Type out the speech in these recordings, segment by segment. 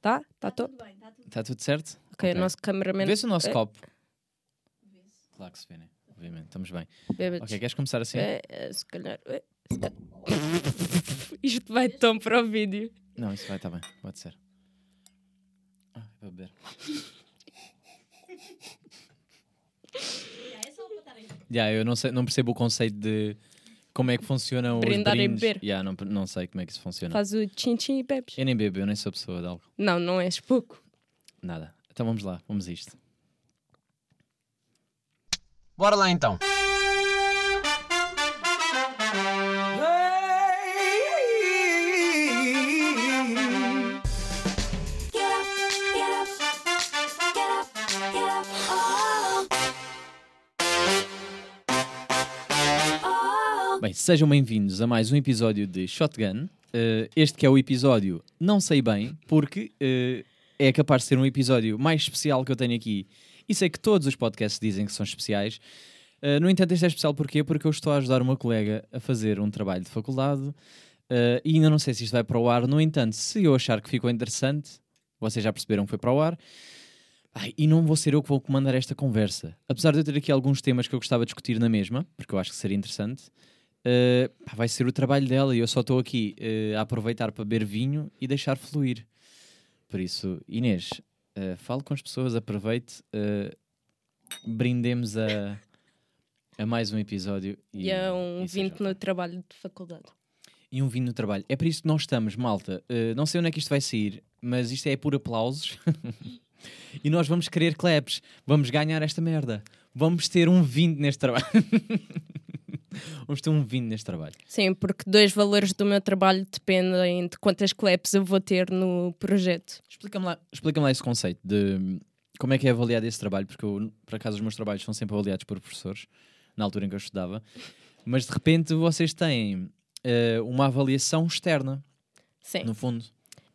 Tá? Tá tudo? Está tudo certo? Ok, o nosso cameraman. Vê-se o nosso É. copo. Claro que se vê, né? Obviamente, estamos bem. Bêbados. Ok, queres começar assim? É, é, se calhar. é, se calhar. Isto vai tão para o vídeo. Não, isso vai, está bem, pode ser. Ah, vou beber. Já, eu não, sei, não percebo o conceito de como é que funcionam os Brindar e brindes. beber. Já, não, não sei como é que isso funciona. Faz o tchim-tchim e bebes. Eu nem bebo, eu nem sou pessoa de algo. Não, não és pouco. Nada. Então vamos lá, vamos a isto. Bora lá então. Sejam bem-vindos a mais um episódio de Shotgun. Eh, este que é o episódio Não Sei Bem, porque eh, é capaz de ser um episódio mais especial que eu tenho aqui. E sei que todos os podcasts dizem que são especiais. Eh, no entanto, este é especial porquê? Porque eu estou a ajudar uma colega a fazer um trabalho de faculdade e ainda não sei se isto vai para o ar. No entanto, se eu achar que ficou interessante, vocês já perceberam que foi para o ar. Ai, e não vou ser eu que vou comandar esta conversa. Apesar de eu ter aqui alguns temas que eu gostava de discutir na mesma, porque eu acho que seria interessante, Uh, vai ser o trabalho dela e eu só estou aqui uh, a aproveitar para beber vinho e deixar fluir. Por isso, Inês, uh, fale com as pessoas, aproveite, brindemos a, a mais um episódio. E é um e 20 no trabalho de faculdade. e um vinho no trabalho. É para isso que nós estamos, malta. Não sei onde é que isto vai sair, mas isto é por aplausos. e nós vamos querer claps. Vamos ganhar esta merda. Vamos ter um 20 neste trabalho. vamos ter um 20 neste trabalho. Sim, porque dois valores do meu trabalho dependem de quantas claps eu vou ter no projeto. Explica-me lá, explica lá esse conceito de hum, como é que é avaliado esse trabalho, porque eu, por acaso os meus trabalhos são sempre avaliados por professores, na altura em que eu estudava, mas de repente vocês têm eh, uma avaliação externa, Sim. no fundo.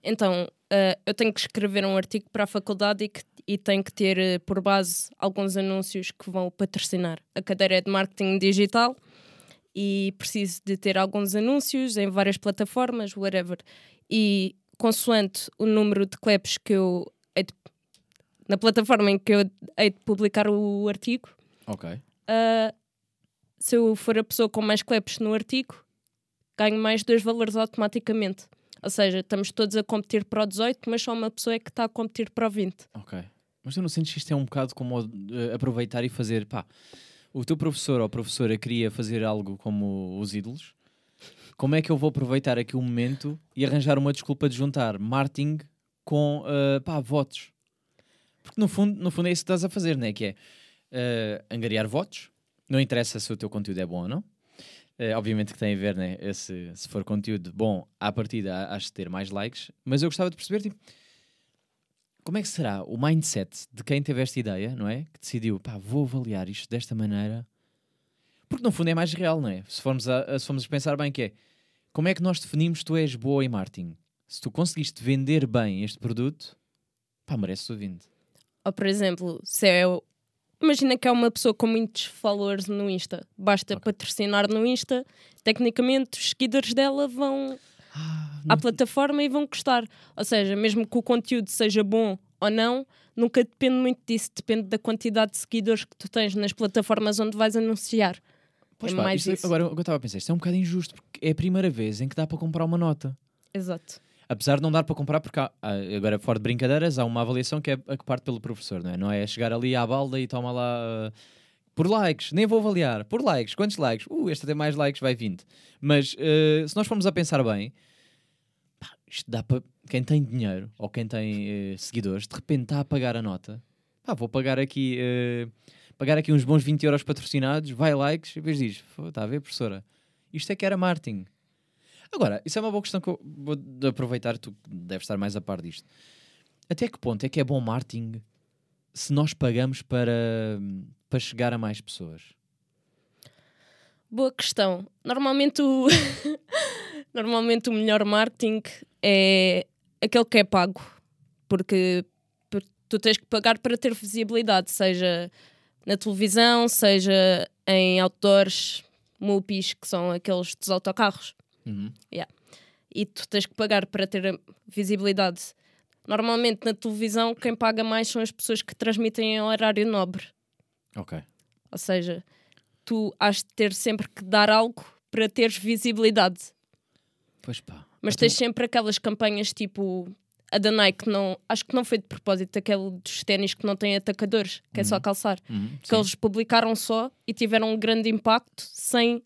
Então, eh, eu tenho que escrever um artigo para a faculdade e, que, e tenho que ter eh, por base alguns anúncios que vão patrocinar. A cadeira é de marketing digital e preciso de ter alguns anúncios em várias plataformas, whatever. E consoante o número de claps que eu de- na plataforma em que eu hei de publicar o artigo, Ok. ah, se eu for a pessoa com mais claps no artigo, ganho mais dois valores automaticamente. Ou seja, estamos todos a competir para o 18, mas só uma pessoa é que está a competir para o 20. Ok. Mas tu não sentes que isto é um bocado como eh, aproveitar e fazer, pá, o teu professor ou professora queria fazer algo como os ídolos, como é que eu vou aproveitar aqui o momento e arranjar uma desculpa de juntar marketing com, eh, pá, votos? Porque no fundo, no fundo é isso que estás a fazer, não é? Que é eh, angariar votos, não interessa se o teu conteúdo é bom ou não. Eh, obviamente que tem a ver, né? Esse, se for conteúdo bom, à partida de ter mais likes, mas eu gostava de perceber, tipo, como é que será o mindset de quem teve esta ideia, não é? Que decidiu, pá, vou avaliar isto desta maneira. Porque no fundo é mais real, não é? Se formos a, a- se formos a pensar bem que é, como é que nós definimos que tu és boa em marketing? Se tu conseguiste vender bem este produto, pá, merece o 20. Ou, por exemplo, se eu. Imagina que é uma pessoa com muitos followers no Insta. Basta patrocinar no Insta, tecnicamente os seguidores dela vão à plataforma e vão gostar. Ou seja, mesmo que o conteúdo seja bom ou não, nunca depende muito disso. Depende da quantidade de seguidores que tu tens nas plataformas onde vais anunciar. Pois é pá, mais isto- isso. agora o que eu estava a pensar, isto é um bocado injusto, porque é a primeira vez em que dá para comprar uma nota. Exato. Apesar de não dar para comprar, porque há, há- agora fora de brincadeiras, há uma avaliação que é a que parte pelo professor, não é? Não é chegar ali à balda e toma lá uh, por likes, nem vou avaliar, por likes, quantos likes? Uh, este tem mais likes, vai 20. Mas uh, se nós formos a pensar bem, pá, isto dá para quem tem dinheiro ou quem tem uh, seguidores, de repente está a pagar a nota. Pá, vou pagar aqui, uh, pagar aqui uns bons 20 euros patrocinados, vai likes, e depois diz: "Fô, está a ver, professora? Isto é que era marketing. Agora, isso é uma boa questão que eu vou aproveitar, tu deves estar mais a par disto. Até que ponto é que é bom marketing se nós pagamos para, para chegar a mais pessoas? Boa questão. Normalmente o, Normalmente o melhor marketing é aquele que é pago. Porque por- tu tens que pagar para ter visibilidade, seja na televisão, seja em outdoors, MUPIs, que são aqueles dos autocarros. Uhum. E tu tens que pagar para ter visibilidade Normalmente na televisão quem paga mais são as pessoas que transmitem em horário nobre. Ok. Ou seja, tu has de ter sempre que dar algo para teres visibilidade. Pois pá. Mas Então- tens sempre aquelas campanhas tipo a da Nike, não, acho que não foi de propósito, aquele dos ténis que não têm atacadores, que é só calçar. Uhum, Que sim. eles publicaram só e tiveram um grande impacto sem.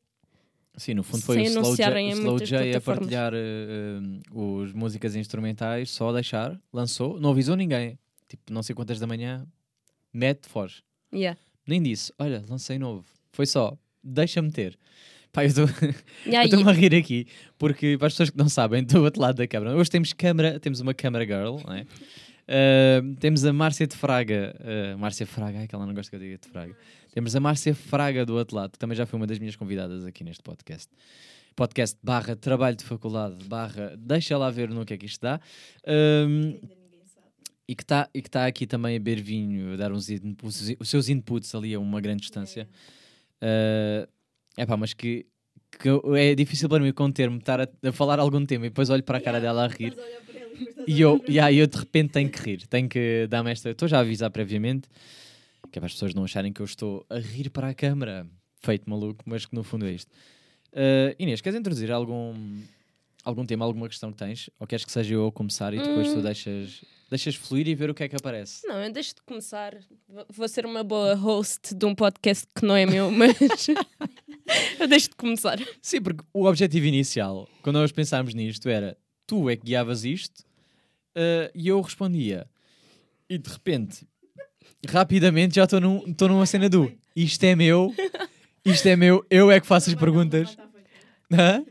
Sim, no fundo foi o Slow J, o Slow J a partilhar eh, eh, os músicas instrumentais, só a deixar, lançou, não avisou ninguém. Tipo, não sei quantas da manhã, mete, foge. Yeah. Nem disse, olha, lancei novo. Foi só, deixa-me ter. Pá, eu estou-me a rir aqui, porque para as pessoas que não sabem, do outro lado da câmara. Hoje temos câmara, temos uma câmara girl, não é? Ah, temos a Márcia de Fraga, ah, Márcia Fraga, ai que ela não gosta que eu diga de Fraga. Temos a Márcia Fraga do outro lado, que também já foi uma das minhas convidadas aqui neste podcast. Podcast barra trabalho de faculdade, barra deixa lá ver no que é que isto dá. Ahm, e que está e que tá aqui também a beber vinho, a dar uns inputs, os seus inputs ali a uma grande distância. é pá, mas que, que é difícil para mim conter-me, estar a, a falar algum tema e depois olho para a cara dela a rir. E eu, yeah, eu de repente tenho que rir, tenho que dar-me esta. Estou já a avisar previamente, que é para as pessoas não acharem que eu estou a rir para a câmara, feito maluco, mas que no fundo é isto. Ah, Inês, queres introduzir algum, algum tema, alguma questão que tens? Ou queres que seja eu a começar e depois tu Hum. deixas, deixas fluir e ver o que é que aparece? Não, eu deixo de começar. Vou- ser uma boa host de um podcast que não é meu, mas. eu deixo de começar. Sim, porque o objetivo inicial, quando nós pensámos nisto, era tu é que guiavas isto ah, e eu respondia. E de repente, rapidamente já estou num, estou numa cena do isto é meu, isto é meu, eu é que faço as perguntas. Hã?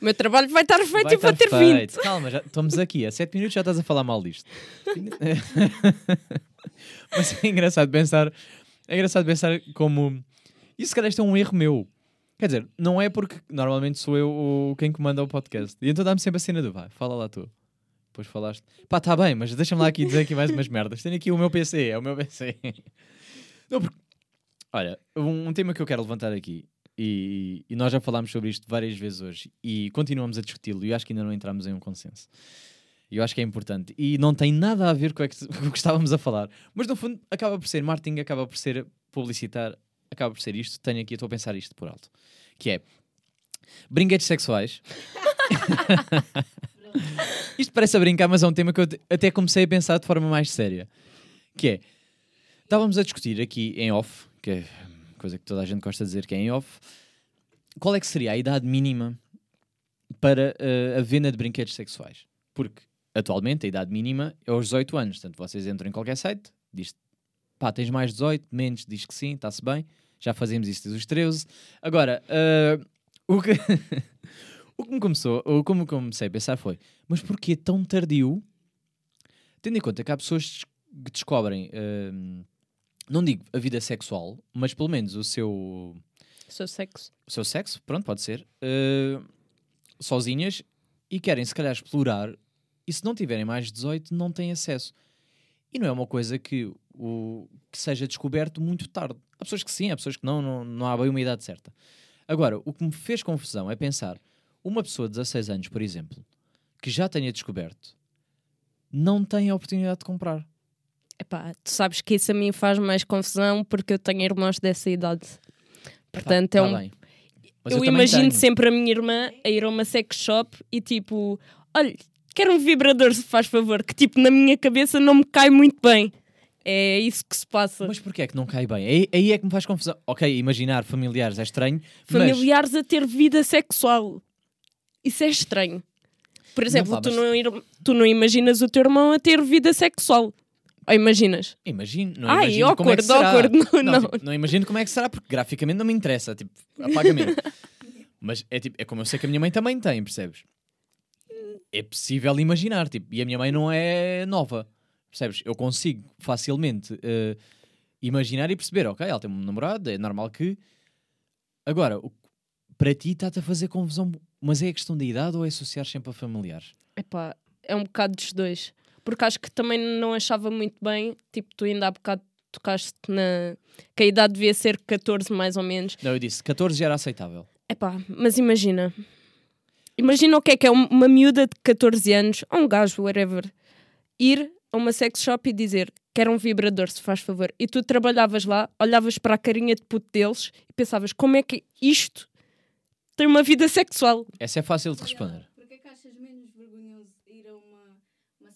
O meu trabalho vai estar feito Vai e vou ter feito. 20. Calma, já estamos aqui. Há 7 minutos já estás a falar mal disto. Mas é engraçado pensar. É engraçado pensar como. Isso, se calhar, isto é um erro meu. Quer dizer, não é porque normalmente sou eu quem comanda o podcast. E então dá-me sempre a cena do vai, fala lá tu. Depois falaste. Pá, tá bem, mas deixa-me lá aqui dizer aqui mais umas merdas. Tenho aqui o meu PC, é o meu PC. Não, porque. Olha, um, um tema que eu quero levantar aqui, e, e nós já falámos sobre isto várias vezes hoje, e continuamos a discuti-lo, e eu acho que ainda não entramos em um consenso. E eu acho que é importante. E não tem nada a ver com o que estávamos a falar. Mas no fundo, acaba por ser marketing, acaba por ser publicitar, acaba por ser isto. Tenho aqui, estou a pensar isto por alto. Que é brinquedos sexuais. isto parece a brincar, mas é um tema que eu até comecei a pensar de forma mais séria. Que é, estávamos a discutir aqui em off, que é coisa que toda a gente gosta de dizer que é em off, qual é que seria a idade mínima para eh, a venda de brinquedos sexuais? Porque atualmente a idade mínima é aos 18 anos, portanto vocês entram em qualquer site, diz pá, tens mais 18, menos, diz que sim, está-se bem, já fazemos isso desde os 13. Agora, eh, o que... o que me começou, o como comecei a pensar foi, mas porquê tão tardio? Tendo em conta que há pessoas que descobrem, hum, não digo a vida sexual, mas pelo menos o seu, Sou sexo. o seu sexo, pronto, pode ser, uh, sozinhas e querem se calhar explorar e se não tiverem mais de 18 não têm acesso. E não é uma coisa que, o, que seja descoberto muito tarde. Há pessoas que sim, há pessoas que não, não, não há bem uma idade certa. Agora, o que me fez confusão é pensar, uma pessoa de 16 anos, por exemplo, que já tenha descoberto, não tem a oportunidade de comprar. Epá, tu sabes que isso a mim faz mais confusão porque eu tenho irmãos dessa idade. Portanto, Tá- é tá um, bem. Mas eu, também imagino tenho. sempre a minha irmã a ir a uma sex shop e tipo, olha, quero um vibrador, se faz favor, que tipo na minha cabeça não me cai muito bem. É isso que se passa. Mas porquê é que não cai bem? Aí, aí é que me faz confusão. Ok, imaginar familiares é estranho, mas... Familiares a ter vida sexual. Isso é estranho. Por exemplo, pá, tu, mas- não, tu não imaginas o teu irmão a ter vida sexual. Ou imaginas? Imagino, não Ai, imagino como é que será. awkward, não, não. tipo, não imagino como é que será, porque graficamente não me interessa, tipo, apagamento. Mas é tipo, é como eu sei que a minha mãe também tem, percebes? É possível imaginar, tipo, e a minha mãe não é nova, percebes? Eu consigo facilmente eh, imaginar e perceber, ok, ela tem um namorado, é normal que. Agora, o- para ti está-te a fazer confusão, mas é a questão da idade ou é associar sempre a familiares? Epá, é um bocado dos dois. Porque acho que também não achava muito bem, tipo, tu ainda há bocado tocaste na. que a idade devia ser 14 mais ou menos. Não, eu disse, 14 já era aceitável. Epá, mas imagina. Imagina o que é que é um- uma miúda de 14 anos, ou um gajo, whatever, ir a uma sex shop e dizer quero um vibrador, se faz favor. E tu trabalhavas lá, olhavas para a carinha de puto deles e pensavas como é que isto tem uma vida sexual? Essa é fácil de responder.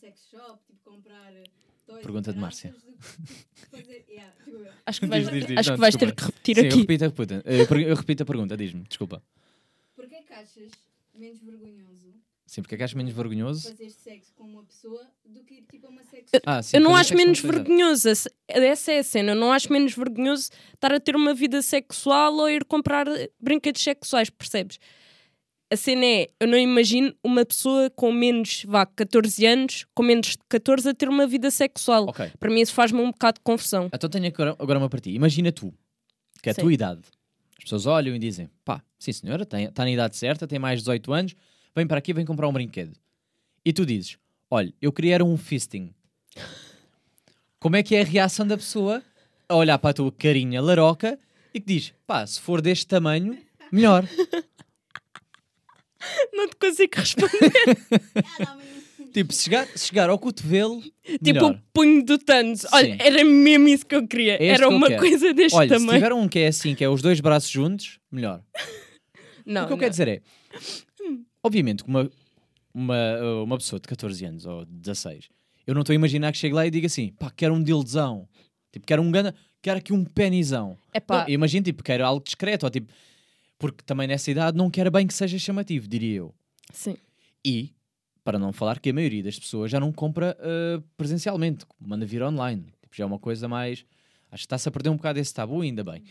Sex shop, tipo, comprar toys e Pergunta de Márcia. que fazer- yeah, tipo, Acho que vais, Diz, diz, diz. acho Não, que vais ter desculpa. que repetir Sim, eu aqui. repito a pergunta. Eu per- eu repito a pergunta, diz-me, desculpa. Porquê que achas menos vergonhoso Sim, porque é que achas menos vergonhoso? fazer sexo com uma pessoa do que ir tipo a uma sex Ah, sim, eu não fazer acho sexo menos com vergonhoso. essa- Essa é a cena. Eu não acho menos vergonhoso estar a ter uma vida sexual ou ir comprar eh, brinquedos sexuais, percebes? A cena é, eu não imagino uma pessoa com menos, vá, 14 anos, com menos de 14 a ter uma vida sexual. Ok, Para mim isso faz-me um bocado de confusão. então tenho agora, uma para ti. Imagina tu, que é a tua idade. As pessoas olham e dizem, pá, sim senhora, está na idade certa, tem mais de 18 anos, vem para aqui, vem comprar um brinquedo. E tu dizes, olha, eu queria era um fisting. Como é que é a reação da pessoa a olhar para a tua carinha laroca e que diz, pá, se for deste tamanho, melhor. Não te consigo responder. Tipo, se chegar, se chegar ao cotovelo, tipo melhor. o punho do Thanos. Olha, Sim. era mesmo isso que eu queria. É este era que uma quero. coisa deste Olha, se tamanho. tiver um que é assim, que é os dois braços juntos, melhor. Não, o que eu não. quero dizer é, obviamente, que uma, uma, uma pessoa de 14 anos ou 16, eu não estou a imaginar que chegue lá e diga assim, pá, quero um dildezão, tipo, quero um gana, quero aqui um penizão. Epá, Não, eu imagino, tipo, quero algo discreto, ou tipo, porque também nessa idade não quero bem que seja chamativo, diria eu. sim. E, para não falar que a maioria das pessoas já não compra ah, presencialmente, manda vir online. Tipo, já é uma coisa mais. Acho que está-se a perder um bocado esse tabu, ainda bem.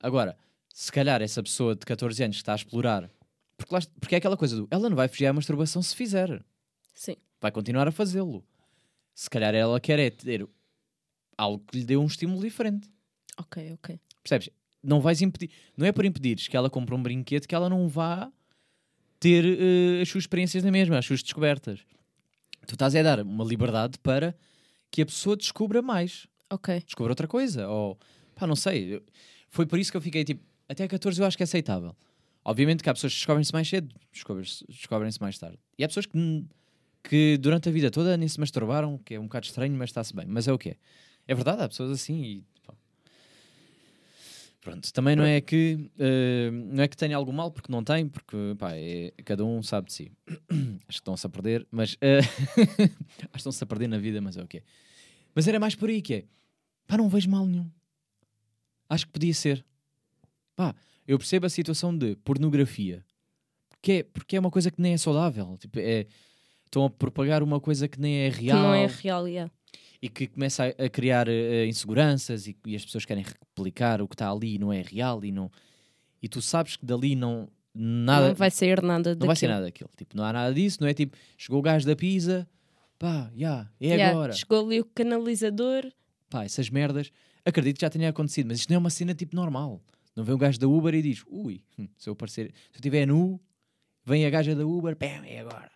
Agora, se calhar essa pessoa de 14 anos que está a explorar, porque, lá, porque é aquela coisa do ela não vai fugir à masturbação se fizer, Sim. vai continuar a fazê-lo. Se calhar ela quer é ter algo que lhe dê um estímulo diferente. Ok, ok. Percebes? Não vais impedir, não é por impedires que ela compre um brinquedo que ela não vá ter eh, as suas experiências na mesma, as suas descobertas. Tu estás a dar uma liberdade para que a pessoa descubra mais, Ok. descubra outra coisa, ou pá, não sei. Foi por isso que eu fiquei tipo, até 14 eu acho que é aceitável. Obviamente que há pessoas que descobrem-se mais cedo, descobrem-se descobrem-se mais tarde. E há pessoas que, que durante a vida toda nem se masturbaram, que é um bocado estranho, mas está-se bem. Mas é o que é. É verdade, há pessoas assim e. Pronto, também não é que eh, não é que tenha algo mal, porque não tem, porque pá, é, cada um sabe de si. Acho que estão-se a perder, mas eh, acho que estão-se a perder na vida, mas é o que é. Mas era mais por aí que é, pá, não vejo mal nenhum. Acho que podia ser. Pá, eu percebo a situação de pornografia, porque é, porque é uma coisa que nem é saudável. Tipo, é, estão a propagar uma coisa que nem é Que real não é real, yeah. E que começa a, a criar eh, inseguranças e, e as pessoas querem replicar o que está ali e não é real e não e tu sabes que dali não nada Não vai sair nada não vai ser daquilo. nada daquilo tipo não há nada disso não é tipo chegou o gajo da pizza pá já é Yeah, agora Chegou ali o canalizador. pá essas merdas acredito que já tenha acontecido mas isto não é uma cena tipo normal não vem o gajo da Uber e diz ui se eu aparecer se eu estiver nu vem a gaja da Uber pam, é agora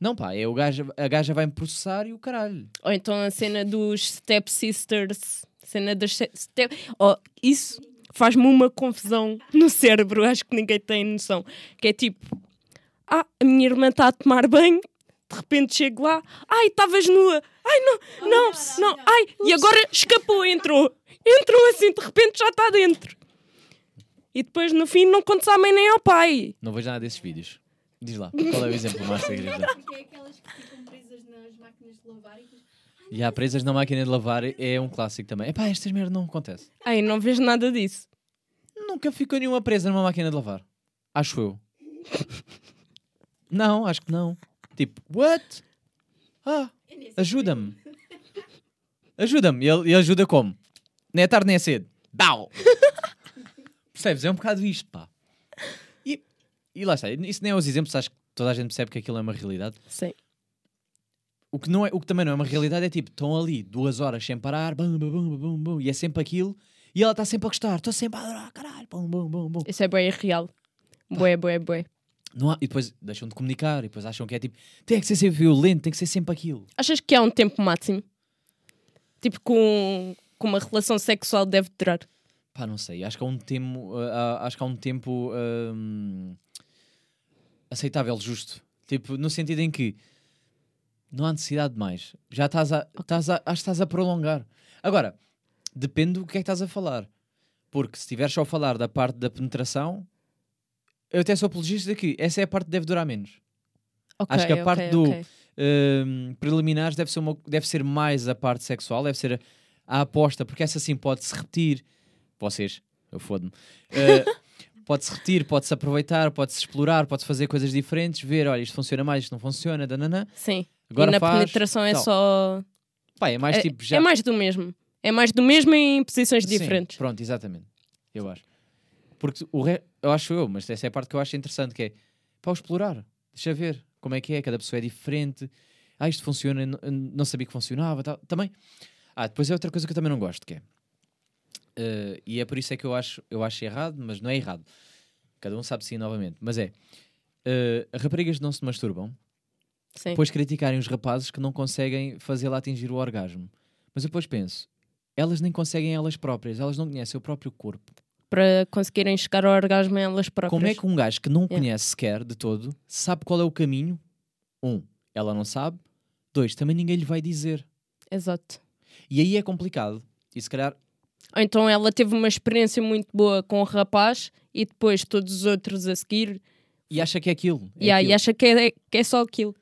não pá é o gajo a gaja vai me processar e o caralho Ou então a cena dos Step Sisters. Cena das step... Oh, isso faz-me uma confusão no cérebro, acho que ninguém tem noção. Que é tipo, ah, a minha irmã está a tomar banho, de repente chego lá, ai, estavas nua, ai, não, não, não, ai, e agora escapou, entrou, entrou assim, de repente já está dentro. E depois no fim não contes à mãe nem ao pai. Não vejo nada desses vídeos. Diz lá, qual é o exemplo, que queres dar? Porque é aquelas que ficam presas nas máquinas de lavar e depois. E há presas na máquina de lavar é um clássico também. Epá, estas merdas não acontece. Ai, não vejo nada disso. Nunca ficou nenhuma presa numa máquina de lavar. Acho eu. Não, acho que não. Tipo, what? Ah, ajuda-me. Ajuda-me. E ele, ele ajuda como? Nem é tarde nem é cedo. Dau! Percebes? É um bocado isto, pá. E, lá está. Isso nem é os exemplos, acho que toda a gente percebe que aquilo é uma realidade. Sim. O que, não é, o que também não é uma realidade é tipo, estão ali duas horas sem parar, bum, bum, bum, bum, bum, e é sempre aquilo, e ela está sempre a gostar, estou sempre a adorar, caralho, bum, bum, bum, bum. Isso é bué real. Bué, bué, bué. Não há- e depois deixam de comunicar, e depois acham que é tipo, tem que ser sempre violento, tem que ser sempre aquilo. Achas que há um tempo máximo? Tipo, com, com uma relação sexual deve durar? Pá, não sei, acho que há um tempo, ah, acho que há um tempo hum, aceitável, justo. Tipo, no sentido em que não há necessidade de mais. Já estás a, estás a, acho que estás a prolongar. Agora, depende do que é que estás a falar. Porque se estiveres só a falar da parte da penetração, eu até sou apologista de que essa é a parte que deve durar menos. Ok, Acho que a parte ok, do-. Hum, preliminares deve ser, uma- deve ser mais a parte sexual, deve ser a, a aposta, porque essa sim pode-se repetir. Vocês, eu fodo-me. Uh, pode-se repetir, pode-se aproveitar, pode-se explorar, pode-se fazer coisas diferentes, ver, olha, isto funciona mais, isto não funciona, dananã. Sim. Agora e na faz, penetração é tal. só. Pá, é mais é, tipo já. é mais do mesmo. É mais do mesmo em posições Sim, diferentes. Pronto, exatamente. Eu acho. Porque o re... eu acho eu, mas essa é a parte que eu acho interessante, que é para explorar. Deixa ver como é que é, cada pessoa é diferente. Ah, isto funciona, não sabia que funcionava. Tal. Também. Ah, depois é outra coisa que eu também não gosto, que é. Eh, e é por isso é que eu acho, eu acho errado, mas não é errado. Cada um sabe sim novamente. Mas é. eh, raparigas não se masturbam, Sim. depois criticarem os rapazes que não conseguem fazê-la atingir o orgasmo. Mas eu depois penso, elas nem conseguem elas próprias, elas não conhecem o próprio corpo. Para conseguirem chegar ao orgasmo elas próprias. Como é que um gajo que não Yeah. conhece sequer de todo sabe qual é o caminho? Um, ela não sabe. Dois, também ninguém lhe vai dizer. Exato. E aí é complicado. E se calhar, Ou então ela teve uma experiência muito boa com o rapaz e depois todos os outros a seguir e acha que é aquilo. é yeah, e aquilo. acha que é, que é só aquilo.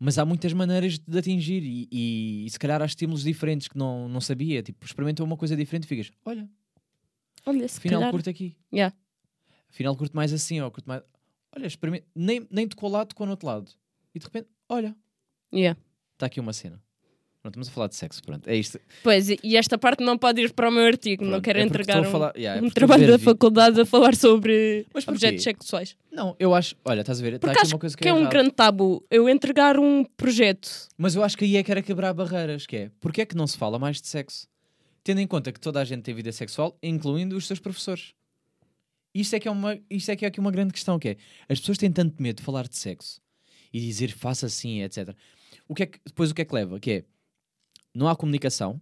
Mas há muitas maneiras de atingir e, e, e se calhar há estímulos diferentes que não, não sabia. Tipo, experimentou uma coisa diferente e ficas, olha, Olha, se afinal calhar. curto aqui. Yeah. Afinal curto mais assim, ou curto mais... Olha, experimenta... Nem, nem tocou lá, tocou no outro lado. E de repente, olha, Yeah. está aqui uma cena. Pronto, estamos a falar de sexo, pronto. É isto. Pois, e- esta parte não pode ir para o meu artigo. não Pronto, quero é entregar um, falar- yeah, é um trabalho da faculdade a falar sobre objetos sexuais. Não, eu acho, olha, estás a ver, Porque aqui acho uma coisa que, que é um errado. grande tabu eu entregar um projeto. Mas eu acho que aí é que era quebrar barreiras, que é, porque é que não se fala mais de sexo? Tendo em conta que toda a gente tem vida sexual, incluindo os seus professores. Isto é que é uma, isto é que é aqui uma grande questão, que é, as pessoas têm tanto medo de falar de sexo e dizer faça assim, etc. O que é que, depois o que é que leva? Que é, não há comunicação,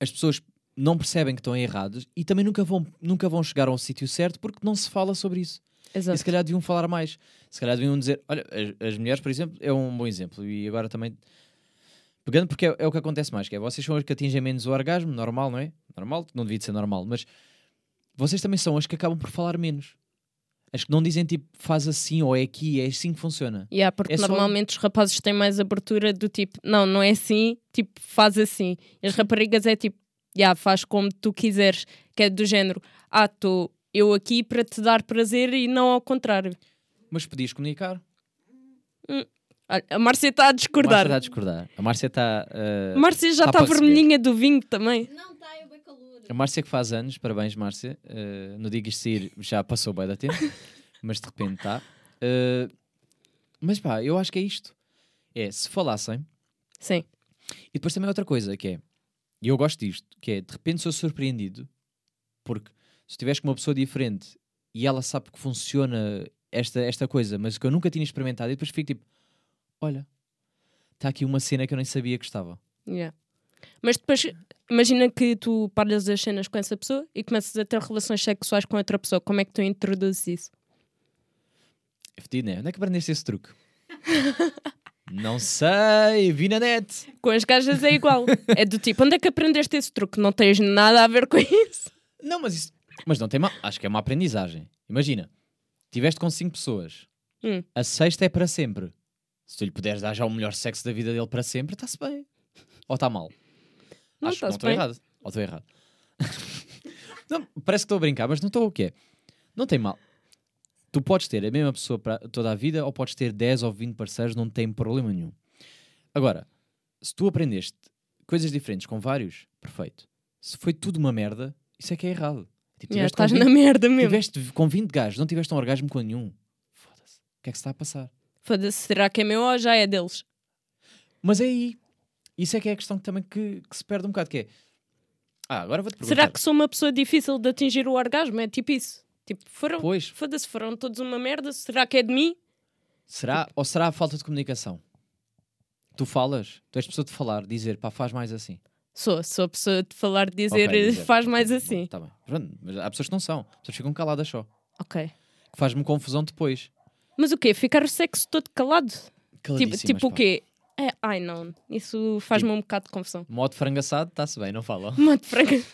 as pessoas não percebem que estão errados e também nunca vão, nunca vão chegar ao sítio certo porque não se fala sobre isso. E Exato. se calhar deviam falar mais. Se calhar deviam dizer, olha, as, as mulheres, por exemplo, é um bom exemplo. E agora também pegando porque é, é o que acontece mais, que é vocês são as que atingem menos o orgasmo, normal, não é? Normal, não devia de ser normal, mas vocês também são as que acabam por falar menos. As que não dizem tipo, faz assim ou é aqui, é assim que funciona. Yeah, porque É só- normalmente os rapazes têm mais abertura do tipo, não, não é assim, tipo, faz assim. E as raparigas é tipo, yeah, faz como tu quiseres, que é do género, ah, estou eu aqui para te dar prazer e não ao contrário. Mas podias comunicar. Olha, a Márcia está a A discordar. Márcia está a discordar. A Márcia está. uh, A Márcia já Tá está para receber. vermelhinha do vinho também. Não, tá, calor. A Márcia que faz anos, parabéns Márcia. Uh, no dia que isto sair já passou bem da tempo, mas de repente está. Uh, mas pá, eu acho que é isto. É, se falassem, Sim, e depois também outra coisa que é, e eu gosto disto, que é de repente sou surpreendido, porque se estiveres com uma pessoa diferente e ela sabe que funciona esta, esta coisa, mas que eu nunca tinha experimentado, e depois fico tipo, olha, está aqui uma cena que eu nem sabia que estava. yeah. Mas depois, imagina que tu paras as cenas com essa pessoa e começas a ter relações sexuais com outra pessoa. Como é que tu introduzes isso? É fedido, né? Onde é que aprendeste esse truque? não sei, vi na net. Com as gajas é igual. é do tipo, onde é que aprendeste esse truque? Não tens nada a ver com isso. Não, mas isso. Mas não tem mal. Acho que é uma aprendizagem. Imagina, tiveste com cinco pessoas. Hum. A sexta é para sempre. Se tu lhe puderes dar já o melhor sexo da vida dele para sempre, está-se bem. Ou está mal? Não, Acho que não estou bem. errado. Ou estou errado. não, parece que estou a brincar, mas não estou o que é. Não tem mal. Tu podes ter a mesma pessoa para toda a vida ou podes ter 10 ou 20 parceiros, não tem problema nenhum. Agora, se tu aprendeste coisas diferentes com vários, perfeito. Se foi tudo uma merda, isso é que é errado. Tipo, Yeah, estás 20, na merda mesmo. tiveste com 20 gajos, não tiveste um orgasmo com nenhum. Foda-se. O que é que se está a passar? Foda-se, será que é meu ou já é deles? Mas é aí. Isso é que é a questão que também que, que se perde um bocado, que é... Ah, agora vou-te perguntar. Será que sou uma pessoa difícil de atingir o orgasmo? É tipo isso. Tipo, foram, Pois, foda-se, foram todos uma merda. Será que é de mim? será? Ou será a falta de comunicação? Tu falas, tu és pessoa de falar, dizer, pá, faz mais assim. Sou, sou a pessoa de falar, de dizer, Ok, eh, dizer, faz mais assim. Tá bem. Mas há pessoas que não são. As pessoas ficam caladas só. Ok. Que faz-me confusão depois. Mas o quê? Ficar o sexo todo calado? Tipo, tipo o quê? É, ai não, isso faz-me um bocado de confusão. Modo frango assado, está-se bem, não fala. Modo frango.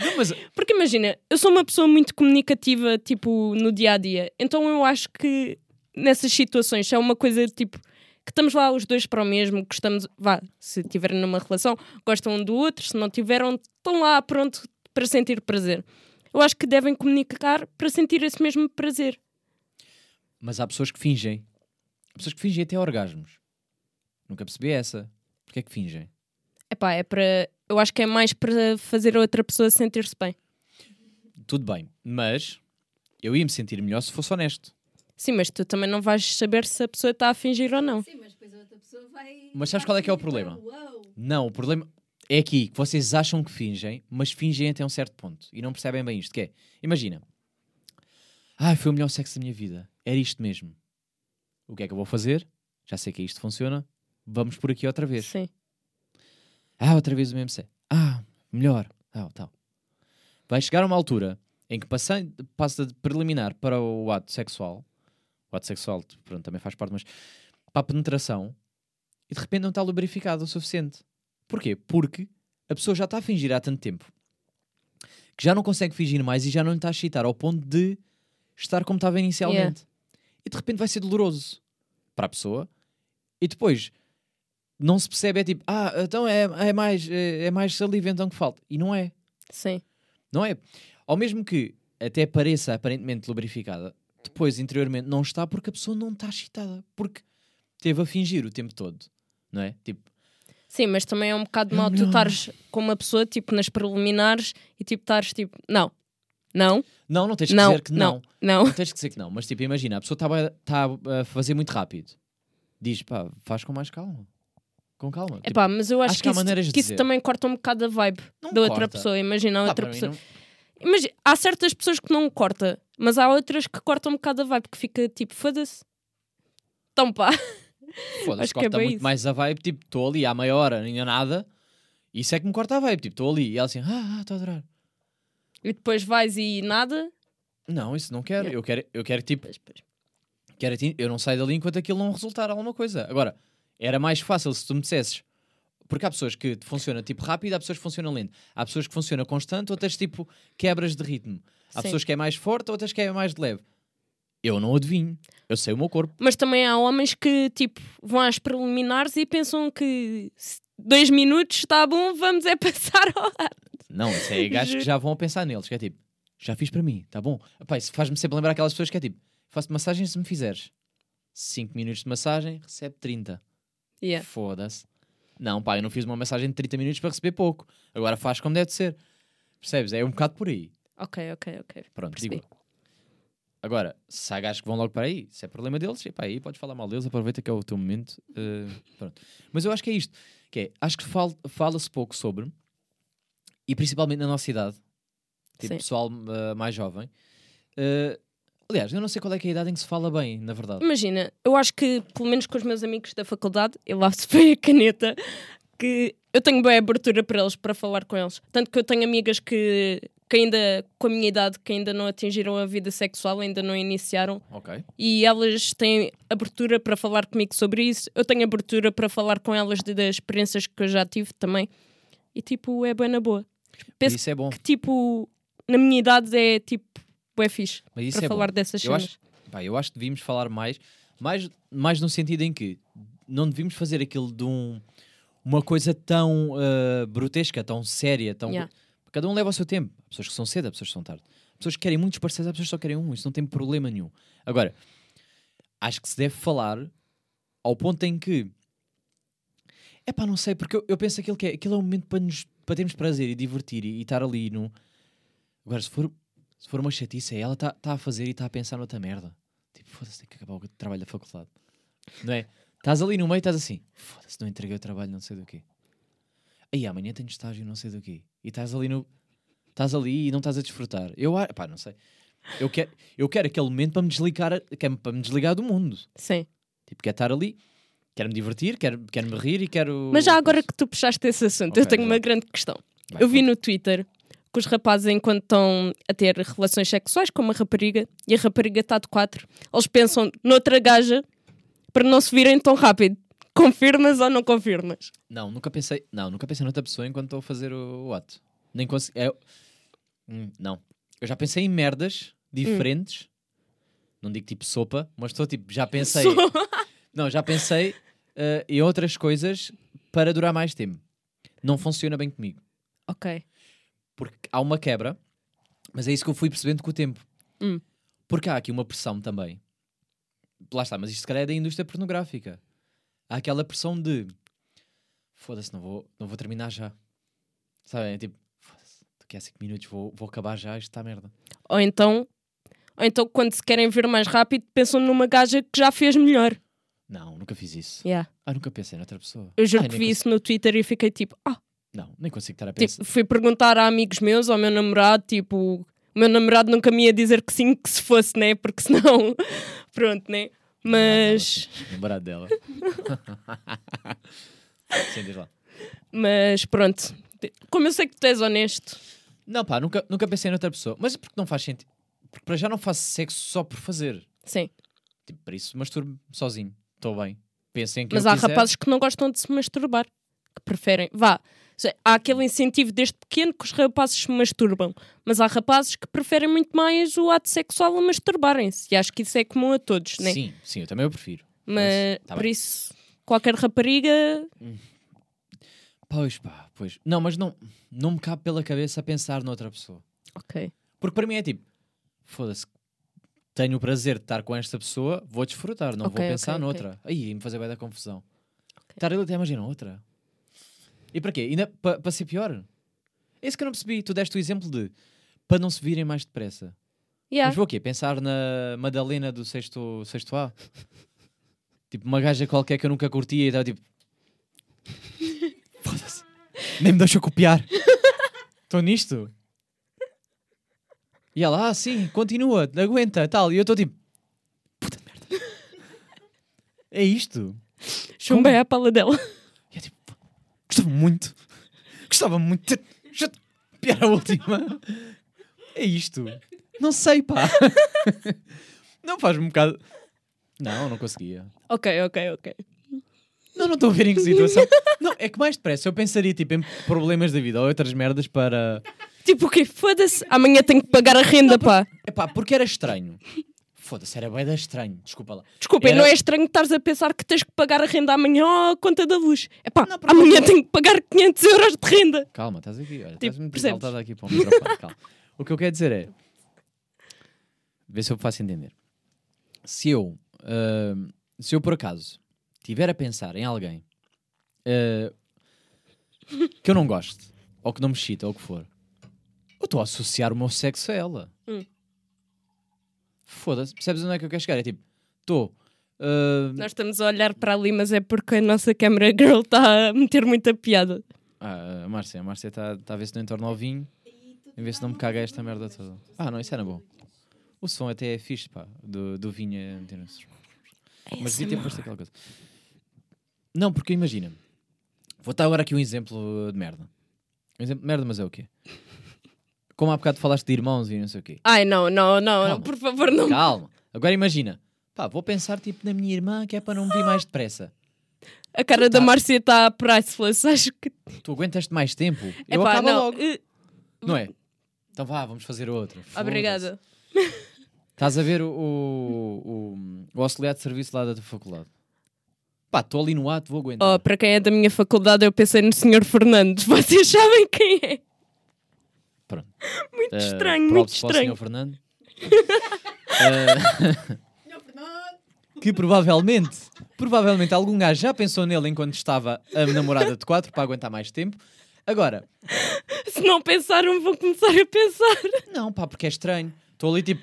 Não, mas Porque imagina, eu sou uma pessoa muito comunicativa, tipo, no dia a dia. Então eu acho que nessas situações se é uma coisa tipo que estamos lá os dois para o mesmo, gostamos, vá, se tiverem numa relação, gostam um do outro, se não tiveram, estão lá pronto para sentir prazer. Eu acho que devem comunicar para sentir esse mesmo prazer. Mas há pessoas que fingem. Há pessoas que fingem até orgasmos. Nunca percebi essa. Porquê é que fingem? Epá, é para. Eu acho que é mais para fazer a outra pessoa sentir-se bem. Tudo bem, mas eu ia me sentir melhor se fosse honesto. Sim, mas tu também não vais saber se a pessoa está a fingir ou não. Sim, mas depois a outra pessoa vai. Mas sabes qual é que é o fingir, problema? Uau! Não, o problema é aqui que vocês acham que fingem, mas fingem até um certo ponto e não percebem bem isto. Que é, imagina, ah, foi o melhor sexo da minha vida, era isto mesmo. O que é que eu vou fazer? Já sei que isto funciona, vamos por aqui outra vez. Sim. Ah, outra vez o mesmo. Ah, melhor. Ah, tal. Vai chegar uma altura em que passa, passa de preliminar para o ato sexual, o ato sexual pronto, também faz parte, mas para a penetração, e de repente não está lubrificado o suficiente. Porquê? Porque a pessoa já está a fingir há tanto tempo que já não consegue fingir mais e já não está a excitar ao ponto de estar como estava inicialmente. E de repente vai ser doloroso para a pessoa e depois não se percebe, é tipo, ah, então é, é, mais, é, é mais saliva então que falta. E não é. Sim. Não é? Ao mesmo que até pareça aparentemente lubrificada, depois interiormente não está porque a pessoa não está excitada. Porque teve a fingir o tempo todo. Não é? Tipo, Sim, mas também é um bocado É mau tu estares com uma pessoa, tipo, nas preliminares e tipo, estares tipo, não, não, não, não tens que não, dizer que não. não, não. Não tens que dizer que não. Mas tipo, imagina, a pessoa está a fazer muito rápido. Diz, pá, faz com mais calma. Com calma. Tipo, Epá, mas eu acho, acho que que, isso, que isso também corta um bocado a vibe Não da outra corta. pessoa. Imagina a pá, outra pessoa. não- Imagina, há certas pessoas que não corta, mas há outras que cortam um bocado a vibe, que fica tipo, foda-se. Então pá. Foda-se, é corta bem muito isso. mais a vibe. Tipo, estou ali há meia hora, nem é nada. Isso é que me corta a vibe. Tipo, estou ali e ela assim, ah, ah, estou a adorar. E depois vais e nada. Não, isso não quero. Eu quero, eu quero tipo, Pois, pois. quero eu não saio dali enquanto aquilo não resultar alguma coisa. Agora, era mais fácil se tu me dissesses. Porque há pessoas que funciona tipo rápido, há pessoas que funcionam lento. Há pessoas que funcionam constante, outras tipo quebras de ritmo. Há Sim. pessoas que é mais forte, outras que é mais de leve. Eu não adivinho. Eu sei o meu corpo. Mas também há homens que tipo vão às preliminares e pensam que dois minutos está bom, vamos é passar ao. Não, isso é gajos que já vão a pensar neles, que é tipo, já fiz para mim, tá bom. Epá, isso faz-me sempre lembrar aquelas pessoas que é tipo, faço massagem se me fizeres 5 minutos de massagem, recebe 30. Yeah. Foda-se. Não, pá, eu não fiz uma massagem de 30 minutos para receber pouco. Agora faz como deve de ser. Percebes? É um bocado por aí. Ok, ok, ok. Pronto, Percebi. digo. Agora, se há gajos que vão logo para aí, se é problema deles, epá, aí podes falar mal deles, aproveita que é o teu momento. eh, pronto. Mas eu acho que é isto. Que é, acho que fal- fala-se pouco sobre, e principalmente na nossa idade, tipo Sim. pessoal eh, mais jovem. eh, aliás, eu não sei qual é, é a idade em que se fala bem, na verdade. Imagina, eu acho que, pelo menos com os meus amigos da faculdade, eu lá se foi a caneta, que eu tenho boa abertura para eles, para falar com eles. Tanto que eu tenho amigas que, que ainda, com a minha idade, que ainda não atingiram a vida sexual, ainda não iniciaram, Ok. e elas têm abertura para falar comigo sobre isso. Eu tenho abertura para falar com elas de- das experiências que eu já tive também. E tipo, é bem na boa. Penso isso é bom. que tipo, na minha idade é tipo, é fixe Mas isso para é bom. falar dessas Eu cenas. acho, pá, eu acho que devíamos falar mais, mais, mais no sentido em que não devíamos fazer aquilo de um, uma coisa tão ah, grotesca, tão séria, tão. Yeah. Cada um leva o seu tempo. Há pessoas que são cedo, há pessoas que são tarde. Há pessoas que querem muitos parceiros, há pessoas que só querem um. Isso não tem problema nenhum. Agora, acho que se deve falar ao ponto em que. É pá, não sei, porque eu, eu penso aquilo que é, aquilo é um momento para, nos, para termos prazer e divertir e, e estar ali no. Agora, se for, se for uma chatice, é ela está tá a fazer e está a pensar noutra merda. Tipo, foda-se, tem que acabar o trabalho da faculdade. Não é? Estás ali no meio e estás assim, foda-se, não entreguei o trabalho, não sei do quê. Aí amanhã tenho estágio, não sei do quê. E estás ali no. Estás ali e não estás a desfrutar. Eu, a- pá, não sei. Eu quero, eu quero aquele momento para me desligar, quero, para me desligar do mundo. Sim. Tipo, quero estar ali, quero me divertir, quero, quero me rir e quero. Mas já agora que tu puxaste esse assunto, Ok, eu tenho uma grande questão. Vai, eu vi no Twitter que os rapazes, enquanto estão a ter relações sexuais com uma rapariga e a rapariga está de quatro, eles pensam noutra gaja para não se virem tão rápido. Confirmas ou não confirmas? Não, nunca pensei. Não, nunca pensei noutra pessoa enquanto estou a fazer o, o ato. Nem consegui. é- Hum, não. Eu já pensei em merdas diferentes. Não digo tipo sopa, mas estou tipo, já pensei. Não, já pensei eh, em outras coisas para durar mais tempo. Não funciona bem comigo. Ok. Porque há uma quebra, mas é isso que eu fui percebendo com o tempo. Hum. Porque há aqui uma pressão também. Lá está, mas isto se calhar é da indústria pornográfica. Há aquela pressão de foda-se, não vou, não vou terminar já. Sabem? É tipo, foda-se, daqui a 5 minutos vou, vou acabar já, isto está merda. Ou então, ou então, quando se querem ver mais rápido, pensam numa gaja que já fez melhor. Não, nunca fiz isso. Yeah. Ah, nunca pensei noutra pessoa. Eu juro Ai, que vi isso no Twitter e fiquei tipo, ah, Não, nem consigo estar a pensar. tipo, fui perguntar a amigos meus, ao meu namorado, tipo, o meu namorado nunca me ia dizer que sim, que se fosse, né? Porque senão, pronto, né? Mas, Namorado dela. Sim, diz lá. mas pronto. Como eu sei que tu és honesto, Não, pá, nunca, nunca pensei noutra pessoa. Mas porque não faz sentido. Porque para já não faço sexo só por fazer. sim. Tipo, para isso masturbo sozinho. Estou bem. Pensem que Mas há quiser. rapazes que não gostam de se masturbar, que preferem. Vá, há aquele incentivo desde pequeno que os rapazes se masturbam, mas há rapazes que preferem muito mais o ato sexual a masturbarem-se. E acho que isso é comum a todos, né? Sim, sim, eu também eu prefiro. Mas tá por bem. isso, qualquer rapariga. Pois pá, pois. Não, mas não, não me cabe pela cabeça a pensar noutra pessoa. Ok. Porque para mim é tipo, foda-se, tenho o prazer de estar com esta pessoa, vou desfrutar, não Ok, vou pensar ok. noutra. Aí, ia-me fazer bem da confusão. Estar ali até imagina outra. E para quê? Ainda para ser pior? É isso que eu não percebi. Tu deste o exemplo de para não se virem mais depressa. Yeah. Mas vou o quê? Pensar na Madalena do sexto, sexto A? tipo, uma gaja qualquer que eu nunca curtia e estava tipo. Foda-se. Nem me deixa copiar. Estou nisto. E ela, ah, sim, continua, aguenta, tal. E eu estou tipo. Puta merda. É isto. Chumbei a pala dela. É gostava muito. Gostava muito de ter. Já a última. É isto. Não sei, pá. Não faz um bocado. Não, não conseguia. ok, ok, ok. Não, não estou a ver em que situação. Não, é que mais depressa eu pensaria tipo, em problemas da vida ou outras merdas para. Tipo o quê? Foda-se. Amanhã tenho que pagar a renda, pá. Epá, porque era estranho. Foda-se, era bem da estranho. Desculpa lá. Desculpem, Era- não é estranho estares a pensar que tens que pagar a renda amanhã ou a conta da luz. Não, porque- amanhã tenho que pagar 500 euros de renda. Calma, estás aqui. Olha, Tipo, estás muito exaltada aqui para o microfone. Calma. O que eu quero dizer é. Vê se eu faço entender. Se eu, ahm, se eu por acaso estiver a pensar em alguém ah, que eu não gosto, ou que não me excita, ou o que for, eu estou a associar o meu sexo a ela. Foda-se, percebes onde é que eu quero chegar? É tipo, estou. ah, Nós estamos a olhar para ali, mas é porque a nossa câmera girl está a meter muita piada. ah, a Márcia, a Márcia está tá a ver se não entorna ao vinho, em ver se não me caga esta merda toda. Ah, não, isso era bom. O som até é fixe, pá, do, do vinho. é meter- Mas devia ter posto aquela coisa. Não, porque imagina. Vou dar agora aqui um exemplo de merda. Um exemplo de merda, mas é o quê? Como há bocado falaste de irmãos e não sei o quê. Ai, não, não, não, Calma. por favor, não. Calma. Agora imagina. Pá, vou pensar tipo na minha irmã, que é para não me vir mais depressa. A cara da Tá. Márcia está priceless. Acho que. Tu aguentas-te mais tempo? Eu Epá, acabo não. logo. eh, Não é? Então vá, vamos fazer outro. Obrigada. Estás a ver o, o, o, o auxiliar de serviço lá da tua faculdade? Pá, estou ali no ato, vou aguentar. Oh, para quem é da minha faculdade, eu pensei no Sr. Fernandes. Vocês sabem quem é? Pronto. Muito Eh, estranho, muito para o estranho. Sr. Fernando. Eh, que provavelmente, provavelmente algum gajo já pensou nele enquanto estava a namorada de quatro para aguentar mais tempo. Agora, Se não pensaram, vão começar a pensar. não, pá, porque é estranho. Estou ali tipo.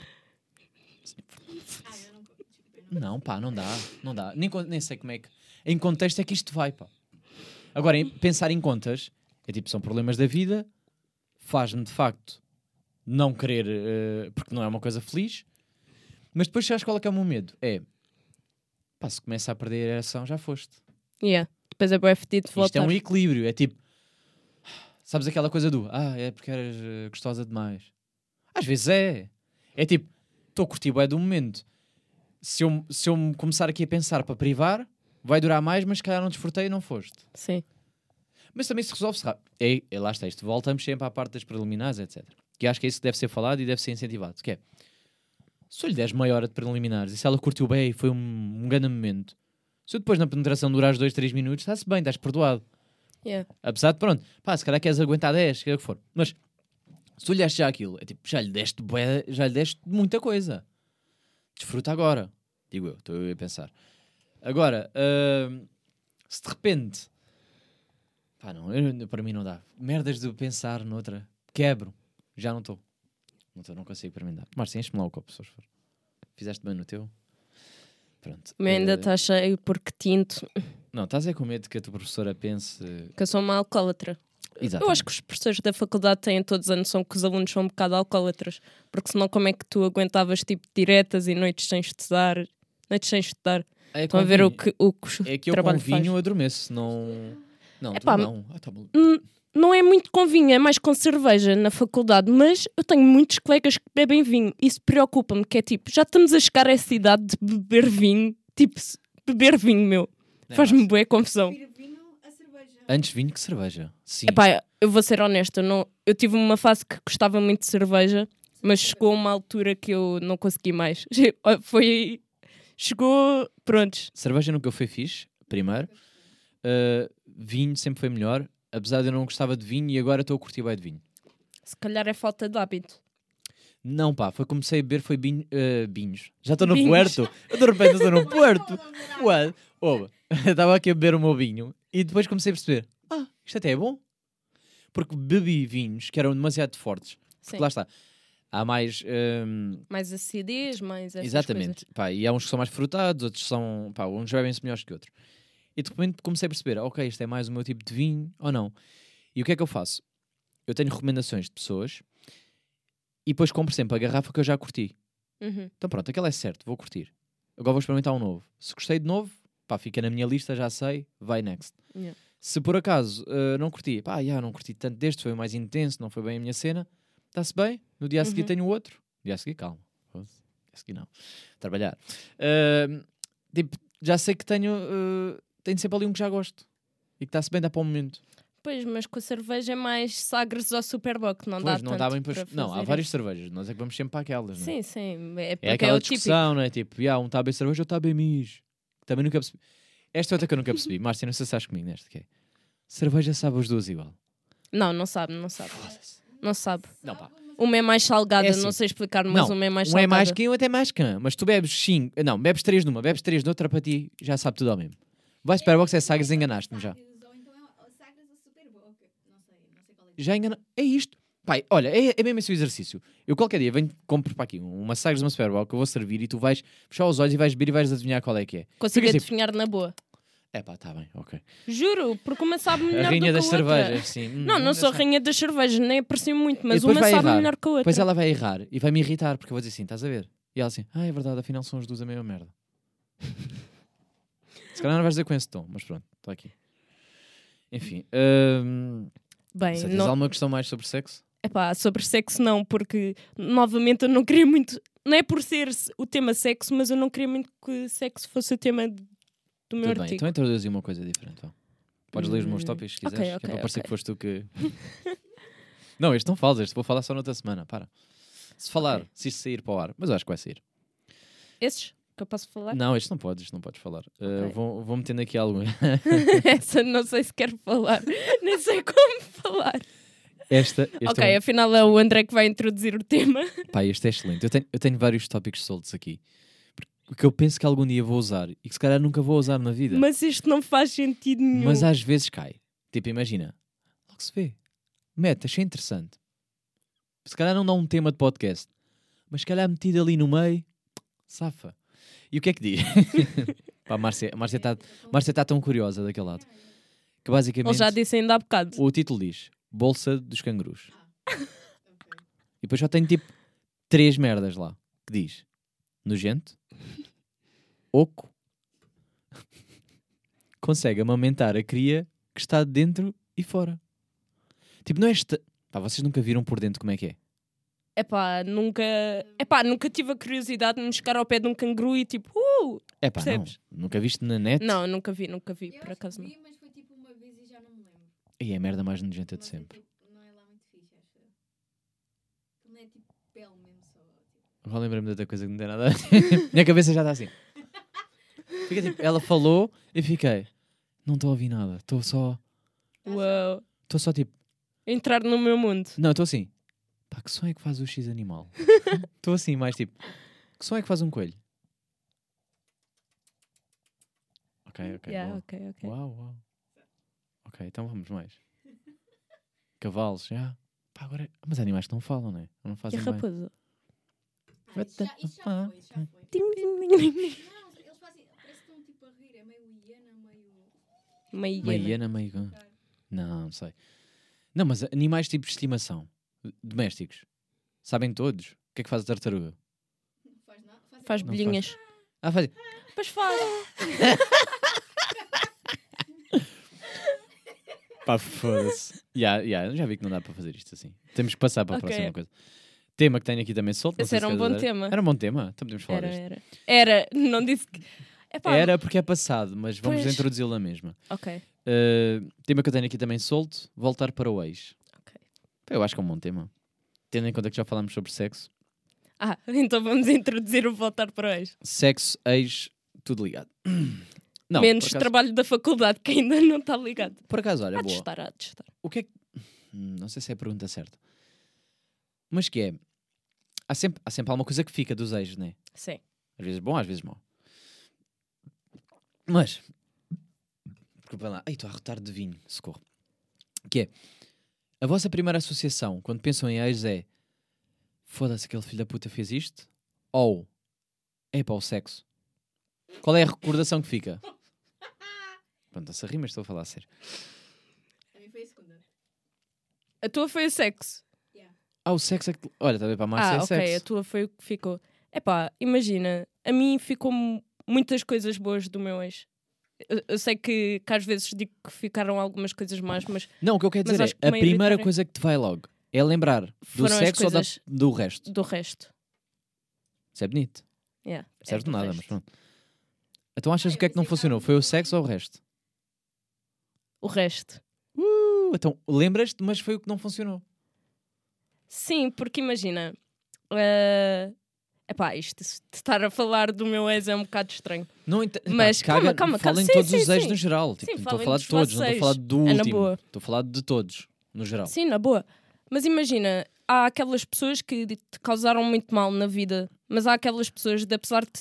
Não, pá, não dá, não dá. Nem, nem sei como é que. Em contexto é que isto vai, pá. Agora, em- pensar em contas, é tipo, são problemas da vida, faz-me de facto não querer, eh, porque não é uma coisa feliz, mas depois sabes qual é que é o meu medo? É, pá, se começa a perder a ereção, já foste. Yeah. Depois é bem fedido de Isto é voltar. um equilíbrio, é tipo, sabes aquela coisa do, ah, é porque eras eh, gostosa demais. Às vezes é. É tipo, estou a curtir bué do momento. Se eu, se eu me começar aqui a pensar para privar, vai durar mais, mas se calhar não desfrutei e não foste. Sim. Mas também se resolve-se rápido. É, é, lá está isto. Voltamos sempre à parte das preliminares, etc. Que acho que é isso que deve ser falado e deve ser incentivado. Que é, se eu lhe deres meia hora de preliminares e se ela curtiu bem e foi um, um grande momento, se eu depois na penetração durares 2, 3 minutos, está-se bem, estás perdoado. Yeah. Apesar de, pronto, pá, se calhar queres aguentar 10, que é o que for. Mas se tu lhe deste já aquilo, é tipo, já lhe deste, já lhe deste muita coisa. Desfruta agora. Digo eu, estou eu a pensar. Agora, hum, se de repente, pá, não, eu- para mim não dá. Merdas de pensar noutra, quebro, já não estou. Não estou, não consigo para mim dar. Márcia, enche-me lá o copo, se for. Fizeste bem no teu? Pronto. Meu ainda Eh, está cheio porque tinto Não, estás é com medo que a tua professora pense. que eu sou uma alcoólatra. Exato. Eu acho que os professores da faculdade têm todos a noção que os alunos são um bocado alcoólatras, porque senão como é que tu aguentavas tipo diretas e noites sem estudar, noites sem estudar? É Estão a ver o que o, que É que eu trabalho com vinho faz. adormeço, não. Não, Epá, não. Ah, tá bom. Não é muito com vinho, é mais com cerveja na faculdade, mas eu tenho muitos colegas que bebem vinho. Isso preocupa-me, que é tipo, já estamos a chegar a essa idade de beber vinho, tipo, beber vinho, meu. É Faz-me boa confusão. Prefiro vinho a cerveja. Antes vinho que cerveja. Sim. Epá, eu vou ser honesta, não, eu tive uma fase que gostava muito de cerveja, mas chegou a uma altura que eu não consegui mais. Foi. Chegou. Prontos. Cerveja nunca foi fixe, primeiro. Uh, vinho sempre foi melhor. Apesar de eu não gostava de vinho e agora estou a curtir bem de vinho. Se calhar é falta de hábito. Não, pá, foi comecei a beber, foi vinho, uh, vinhos. Já estou no Vinhos. Puerto. Eu de repente estou no Puerto. What? Estava aqui a beber o meu vinho e depois comecei a perceber: ah, isto até é bom. Porque bebi vinhos que eram demasiado fortes. Porque Sim. lá está. Há mais. um, Mais acidez, mais Exatamente. Pá, e há uns que são mais frutados, outros são. Pá, uns bebem-se melhores que outros. E de repente comecei a perceber: ok, isto é mais o meu tipo de vinho ou não. E o que é que eu faço? Eu tenho recomendações de pessoas e depois compro sempre a garrafa que eu já curti. Uhum. Então pronto, aquele é certo, vou curtir. Agora vou experimentar um novo. Se gostei de novo, pá, fica na minha lista, já sei, vai next. Yeah. Se por acaso uh, não curti, pá, já, não curti tanto deste, foi mais intenso, não foi bem a minha cena, está-se bem. No dia a seguir Uhum. tenho outro. No dia a seguir, calma. No dia a seguir não. Trabalhar. Uh, tipo, já sei que tenho, uh, tenho sempre ali um que já gosto. E que está-se bem, dá para o momento. Pois, mas com a cerveja é mais sagres ao Superboc, não dá Pois, não tanto dá bem para... Não, há várias isso. cervejas. Nós é que vamos sempre para aquelas, não é? Sim, sim. É, É é, aquela típico. discussão, não é? Tipo, yeah, um está a beber cerveja, outro está a beber mijo. Também nunca percebi. Esta é outra que eu nunca percebi. Márcia, não sei se estás comigo nesta, que é... Cerveja sabe as duas igual. Não, não sabe, não sabe. Não sabe. Não, pá. Uma é mais salgada, É assim. não sei explicar, mas Não, uma é mais um salgada. é mais que um, até mais que um. Mas tu bebes cinco... Não, bebes três numa, bebes três noutra, para ti já sabe tudo ao mesmo. Vai Superbox é Sagres, enganaste-me já. Sagres, Ou então é o Sagres ou Superboc. Não sei, não sei qual é. Já engana... É isto. Pai, olha, é, é mesmo esse o exercício. Eu qualquer dia venho, compro para aqui uma Sagres, uma Superbox, que eu vou servir e tu vais fechar os olhos e vais beber e vais adivinhar qual é que é. Consigo tipo, adivinhar na boa. É pá, está bem, ok. Juro, porque uma sabe melhor A rainha do das que a outra. cervejas, sim. Hum, Não, não sou dessa- rainha das cervejas, nem aprecio muito, mas uma sabe errar. melhor que a outra. Depois ela vai errar e vai me irritar, porque eu vou dizer assim: estás a ver? E ela assim: ah, é verdade, afinal são as duas a mesma merda. Se calhar não vais dizer com esse tom, mas pronto, está aqui. Enfim, hum, Bem, sei, tens não... alguma questão mais sobre sexo? Epá, sobre sexo não, porque novamente eu não queria muito. Não é por ser se- o tema sexo, mas eu não queria muito que sexo fosse o tema do meu Tudo bem, artigo. então introduzi uma coisa diferente. vá. Podes ler os meus Hum, tópicos se quiseres, que é ok, para parecer ok. que foste tu que. não, este não falas, este vou falar só noutra semana. Para. Se falar, se isto sair para o ar, mas eu acho que vai sair. Esses que eu posso falar? Não, este não podes, isto não podes falar. Uh, Ok. vou, vou metendo aqui algo. Essa não sei se quero falar. Nem sei como falar. Esta, este ok, é um- afinal é o André que vai introduzir o tema. Pá, este é excelente. Eu tenho, eu tenho vários tópicos soltos aqui. Porque eu penso que algum dia vou usar e que se calhar nunca vou usar na vida. Mas isto não faz sentido nenhum. Mas às vezes cai. Tipo, imagina. Logo se vê. Mete, achei interessante. Se calhar não dá um tema de podcast. Mas se calhar metido ali no meio. Safa. E o que é que diz? Pá, a Márcia está Márcia tá tão curiosa daquele lado. Que basicamente Ele já disse ainda há bocado. o título diz Bolsa dos Cangurus. E depois só tenho tipo três merdas lá. Que diz nojento, oco, consegue amamentar a cria que está dentro e fora. Tipo, não é esta... Pá, vocês nunca viram por dentro como é que é? Epá, nunca. Epá, nunca tive a curiosidade de me chegar ao pé de um canguru e tipo, uh! É pá, não. Percebes? Nunca viste na net? Não, nunca vi, nunca vi, Eu por acaso que não. vi, mas foi tipo uma vez e já não me lembro. E é a merda mais nojenta de é sempre. tipo- não é lá muito fixe, acho eu. Não é tipo pele mesmo só. Tipo. Agora lembrei-me de outra coisa que não tem nada a ver. Minha cabeça já está assim. Fica tipo, ela falou e fiquei. Não estou a ouvir nada. Estou só. Uau! Estou só tipo. Entrar no meu mundo. Não, estou assim. Pá, que som é que faz o X animal? Estou assim, mais tipo. Que som é que faz um coelho? Ok, ok. yeah, boa. ok, ok. Uau, uau. Ok, então vamos mais. Cavalos, já. Pá, agora. Mas animais que não falam, né? Não E fazem a bem. raposa? Ah, isso já, isso já foi, isso já foi. Ding, ding, ding, ding. Não, eles fazem. Parece que estão tipo a rir, é meio hiena, meio. Meio hiena, meio. Não, não sei. Não, mas animais tipo de estimação, domésticos, sabem todos. O que é que faz a tartaruga? Não faz nada. Faz, Faz bolhinhas. Ah, faz. Pois faz. Pá, foda-se. Ya, ya, já vi que não dá para fazer isto assim. Temos que passar para a Ok. próxima coisa. Tema que tenho aqui também solto. Esse era um bom dar. tema. Era um bom tema, então podemos falar Era, disto. era. Era, não disse que. Epá, Era porque é passado, mas vamos Pois. introduzi-lo na mesma. Ok. Uh, tema que eu tenho aqui também solto: voltar para o ex. Eu acho que é um bom tema. Tendo em conta que já falámos sobre sexo. Ah, então vamos introduzir o voltar para hoje. Sexo, ex, tudo ligado. Não, Menos acaso, trabalho da faculdade, que ainda não está ligado. por acaso, olha, Há boa. estar, há estar. O que é que. Hum, Não sei se é a pergunta certa. Mas que é. Há sempre, há sempre alguma coisa que fica dos ex, né? Sim. Às vezes bom, às vezes mau. Mas. Desculpa lá. Ai, estou a rotar de vinho. Socorro. Que é. A vossa primeira associação, quando pensam em ex, é. Foda-se, aquele filho da puta fez isto? Ou. É para o sexo. Qual é a recordação que fica? Pronto, essa rima estou a falar a sério. A mim foi a segunda. A tua foi o sexo. Ah, o sexo é que. Olha, está a ver para a Márcia ah, é ok. A sexo. tua foi o que ficou. Epá, imagina, a mim ficou mu- muitas coisas boas do meu ex. Eu, eu sei que, que às vezes digo que ficaram algumas coisas más, mas Não, o que eu quero dizer acho que é, a primeira maioritária- coisa que te vai logo é lembrar do sexo ou da- do resto. do resto. Isso é bonito. Yeah, é Certo do nada, resto. mas pronto. Então achas o que é que não funcionou? Foi o sexo ou o resto? O resto. Uh, então lembras-te, mas foi o que não funcionou. Sim, porque imagina. eh, Epá, isto de estar a falar do meu ex é um bocado estranho. Não ent- Mas caga, calma, calma, calma. em Sim, todos sim, os ex sim. no geral. Tipo, Sim, não estou a falem falar de todos, não estou a falar do É último. Estou a falar de todos, no geral. Sim, na boa. Mas imagina, há aquelas pessoas que te causaram muito mal na vida, mas há aquelas pessoas que, apesar de,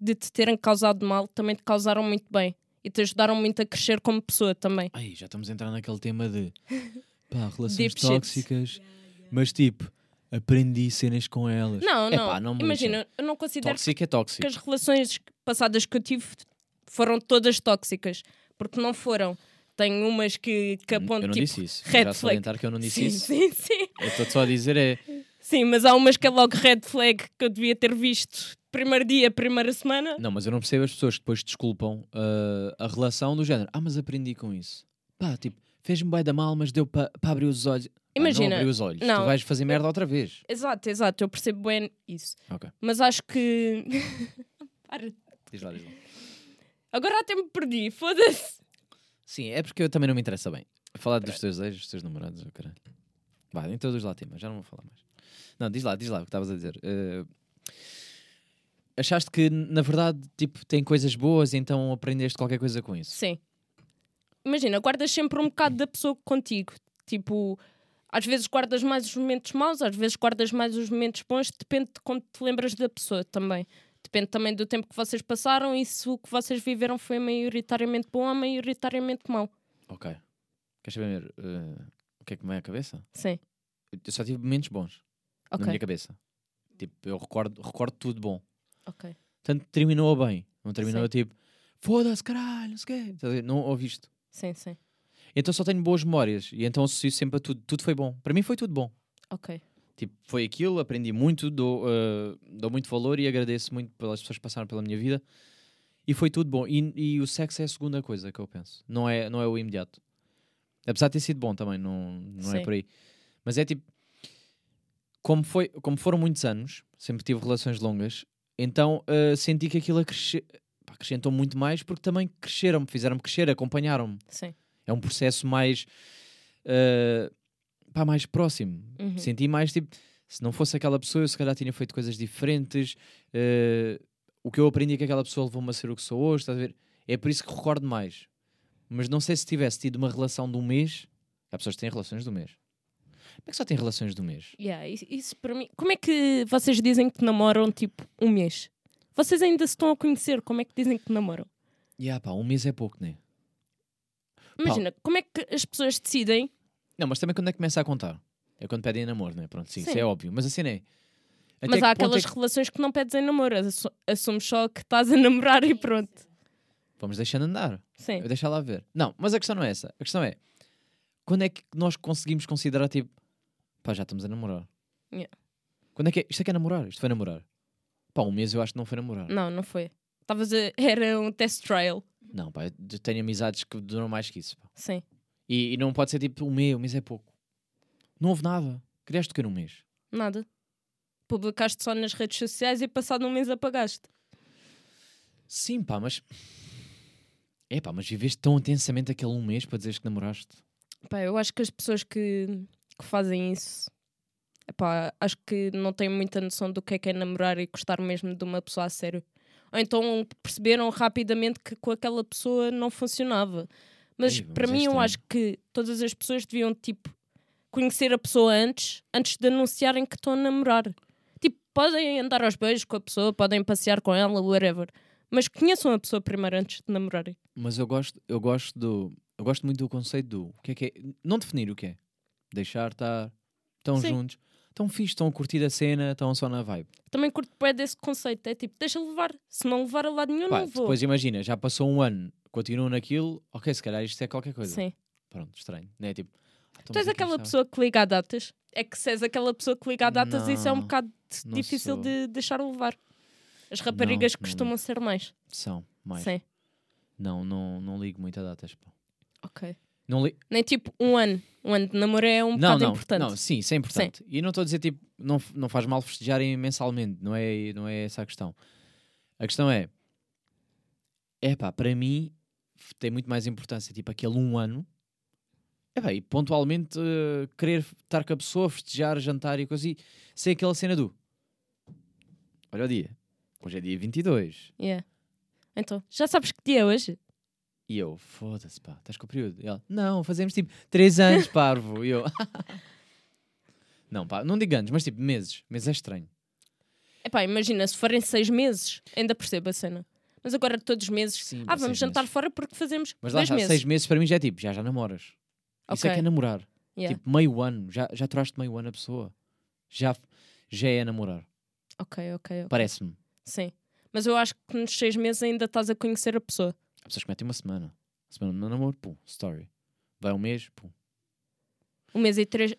de te terem causado mal, também te causaram muito bem e te ajudaram muito a crescer como pessoa também. Ai, já estamos a entrar naquele tema de pá, relações Deep shit. tóxicas, mas tipo, aprendi cenas com elas. Não, não. Epá, não imagina, eu não considero tóxico é tóxico. que as relações passadas que eu tive foram todas tóxicas, porque não foram. Tenho umas que, que Eu apontam não tipo, disse isso. red já flag. que eu não disse sim, isso. sim, sim. Eu estou só a dizer é. Sim, mas há umas que é logo red flag que eu devia ter visto primeiro dia, primeira semana. Não, mas eu não percebo as pessoas que depois desculpam ah, a relação do género. Ah, mas aprendi com isso. Pá, tipo, fez-me bem da mal, mas deu para abrir os olhos. Ah, Imagina, não abrir os olhos. não. Tu vais fazer merda outra vez. Exato, exato, eu percebo bem isso. Ok. Mas acho que. Para. Diz lá, diz lá. Agora até me perdi, foda-se. Sim, é porque eu também não me interessa bem. Falar dos teus ex, dos teus namorados, oh, caralho. Vá, então dos lá tema, já não vou falar mais. Não, diz lá, diz lá o que estavas a dizer. Eh, achaste que, na verdade, tipo, tem coisas boas, então aprendeste qualquer coisa com isso? Sim. Imagina, guardas sempre um bocado da pessoa contigo. Tipo, às vezes guardas mais os momentos maus, às vezes guardas mais os momentos bons, depende de como te lembras da pessoa também. Depende também do tempo que vocês passaram e se o que vocês viveram foi maioritariamente bom ou maioritariamente mau. Ok. Queres saber eh, o que é que me vem à cabeça? Sim. Eu só tive momentos bons na minha cabeça. Tipo, eu recordo, recordo tudo bom. Ok. Tanto terminou bem. Não terminou Sim. tipo, foda-se, caralho, não sei o quê. Não ouviste. Sim, sim. Então só tenho boas memórias. E então associo sempre a tudo. Tudo foi bom. Para mim foi tudo bom. Ok. Tipo, foi aquilo, aprendi muito, dou, eh, dou muito valor e agradeço muito pelas pessoas que passaram pela minha vida. E foi tudo bom. E, e o sexo é a segunda coisa que eu penso. Não é, não é o imediato. Apesar de ter sido bom também, não, não é por aí. Mas é tipo. como, foi, como foram muitos anos, sempre tive relações longas, então ah, senti que aquilo acresce- pá, acrescentou muito mais porque também cresceram-me, fizeram-me crescer, acompanharam-me. Sim. É um processo mais, ah, pá, mais próximo. Uhum. Senti mais tipo, se não fosse aquela pessoa, eu se calhar tinha feito coisas diferentes. ah, o que eu aprendi é que aquela pessoa levou-me a ser o que sou hoje, estás a ver? É por isso que recordo mais. Mas não sei se tivesse tido uma relação de um mês. Há pessoas que têm relações do mês. Como é que só têm relações do mês? Yeah, isso, isso para mim. Como é que vocês dizem que namoram tipo um mês? Vocês ainda se estão a conhecer, como é que dizem que namoram? Yeah, pá, um mês é pouco, né? Imagina, como é que as pessoas decidem? Não, mas também quando é que começa a contar? É quando pedem namoro, né? Pronto, sim, Sim. isso é óbvio. Mas assim é. Até Mas há é aquelas que- relações que não pedem em namoro, assu- assumes só que estás a namorar e pronto. Vamos deixando andar. Sim. Eu deixar lá ver. Não, mas a questão não é essa. A questão é quando é que nós conseguimos considerar tipo pá, já estamos a namorar? Yeah. Quando é que é? Isto é que é namorar? Isto foi namorar? Pá, um mês eu acho que não foi namorar. Não, não foi. Estavas a... Era um test trial. Não, pá, eu tenho amizades que duram mais que isso. pá. Sim. E, e não pode ser tipo um mês, um mês é pouco. Não houve nada. Criaste o que num mês? Nada. Publicaste só nas redes sociais e passado um mês apagaste. Sim, pá, mas. É pá, mas viveste tão intensamente aquele um mês para dizeres que namoraste. Pá, eu acho que as pessoas que, que fazem isso, epá, acho que não têm muita noção do que é que é namorar e gostar mesmo de uma pessoa a sério. Ou então perceberam rapidamente que com aquela pessoa não funcionava. Mas Ei, para é mim eu acho que todas as pessoas deviam, tipo, conhecer a pessoa antes, antes de anunciarem que estão a namorar. Tipo, podem andar aos beijos com a pessoa, podem passear com ela, whatever. Mas conheçam a pessoa primeiro antes de namorarem. Mas eu gosto, eu gosto do. Eu gosto muito do conceito do. O que é que é? Não definir o que é. Deixar estar. Estão Sim. juntos. Estão fixe, estão a curtir a cena, estão só na vibe. Também curto bem desse conceito. É tipo, deixa levar. Se não levar a lado nenhum, Pá, não vou. depois imagina, já passou um ano, continuam naquilo, ok, se calhar isto é qualquer coisa. Sim. Pronto, estranho. Não é tipo. ah, então, Tu és é que aquela pessoa que liga a datas. É que se és aquela pessoa que liga a datas, isso é um Não, bocado não difícil sou. de deixar levar. As raparigas não costumam ser mais. São, mais. Sim. Não, não, não ligo muito a datas. pá. Ok. Não li... Nem tipo um ano. Um ano de namoro é um não, bocado não, importante. não, sim, isso é importante. E não estou a dizer tipo, não, não faz mal festejarem mensalmente, não é, não é essa a questão. A questão é, é pá, para mim tem muito mais importância, tipo aquele um ano, é pá, e pontualmente eh, querer estar com a pessoa, festejar, jantar e coisa, e ser aquela cena do olha o dia, hoje é dia 22, Yeah. Então, já sabes que dia é hoje? E eu, foda-se pá, estás com o período? E ela, não, fazemos tipo 3 anos, parvo, e eu, não pá, não digo anos, mas tipo meses, meses é estranho. Epá, imagina, se forem seis meses, ainda percebo a cena. Mas agora todos os meses, Sim, ah, seis vamos jantar meses. fora porque fazemos Mas lá dois está, meses. seis meses para mim já é tipo, já já namoras. Isso é Ok. que é namorar. Yeah. Tipo, meio ano, já, já turaste meio ano a pessoa. Já, já é namorar. Ok, ok, ok. Parece-me. Sim. Mas eu acho que nos seis meses ainda estás a conhecer a pessoa. Há pessoas que metem uma semana. Semana de namoro, pum, story. Vai um mês, pum. Um mês e três,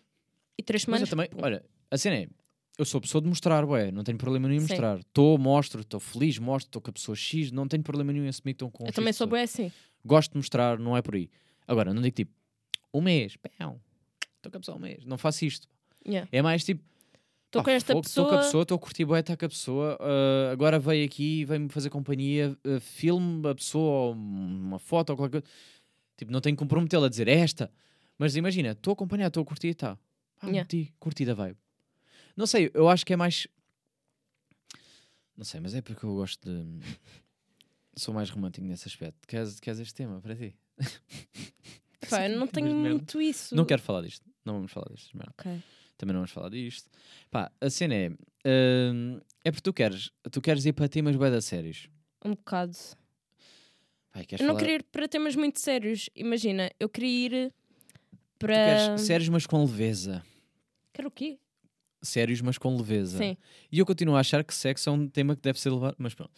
e três Mas semanas. eu também, pum. olha, a cena é, eu sou pessoa de mostrar, ué, não tenho problema nenhum em Sim. mostrar. Estou, mostro, estou feliz, mostro, estou com a pessoa X, não tenho problema nenhum em assumir que estão com eu X também sou pessoa. bem assim. Gosto de mostrar, não é por aí. Agora, não digo tipo, um mês, pão, estou com a pessoa um mês. Não faço isto. Yeah. É mais tipo, Estou com esta fogo, Estou com a pessoa. pessoa, estou a curtir bué, estar com a pessoa. ah, agora veio aqui, veio-me fazer companhia, ah, filme a pessoa, ou uma foto ou qualquer coisa. Tipo, não tenho que comprometê-la a dizer "É esta. Mas imagina, estou a acompanhar, estou a curtir e tá. Ah, Yeah. curti, curti da vibe. Não sei, eu acho que é mais. Não sei, mas é porque eu gosto de. Sou mais romântico nesse aspecto. Queres, queres este tema para ti? Pá, eu não tenho muito isso. Não quero falar disto. Não vamos falar disto. Ok. Também não vamos falar disto. Pá, a cena é. hum, é porque tu queres, tu queres ir para temas bué da sérios. Um bocado. Queres Eu não falar- queria ir para temas muito sérios. Imagina, eu queria ir Tu para. queres sérios, mas com leveza. Quero o quê? Sérios, mas com leveza. Sim. E eu continuo a achar que sexo é um tema que deve ser levado. Mas pronto.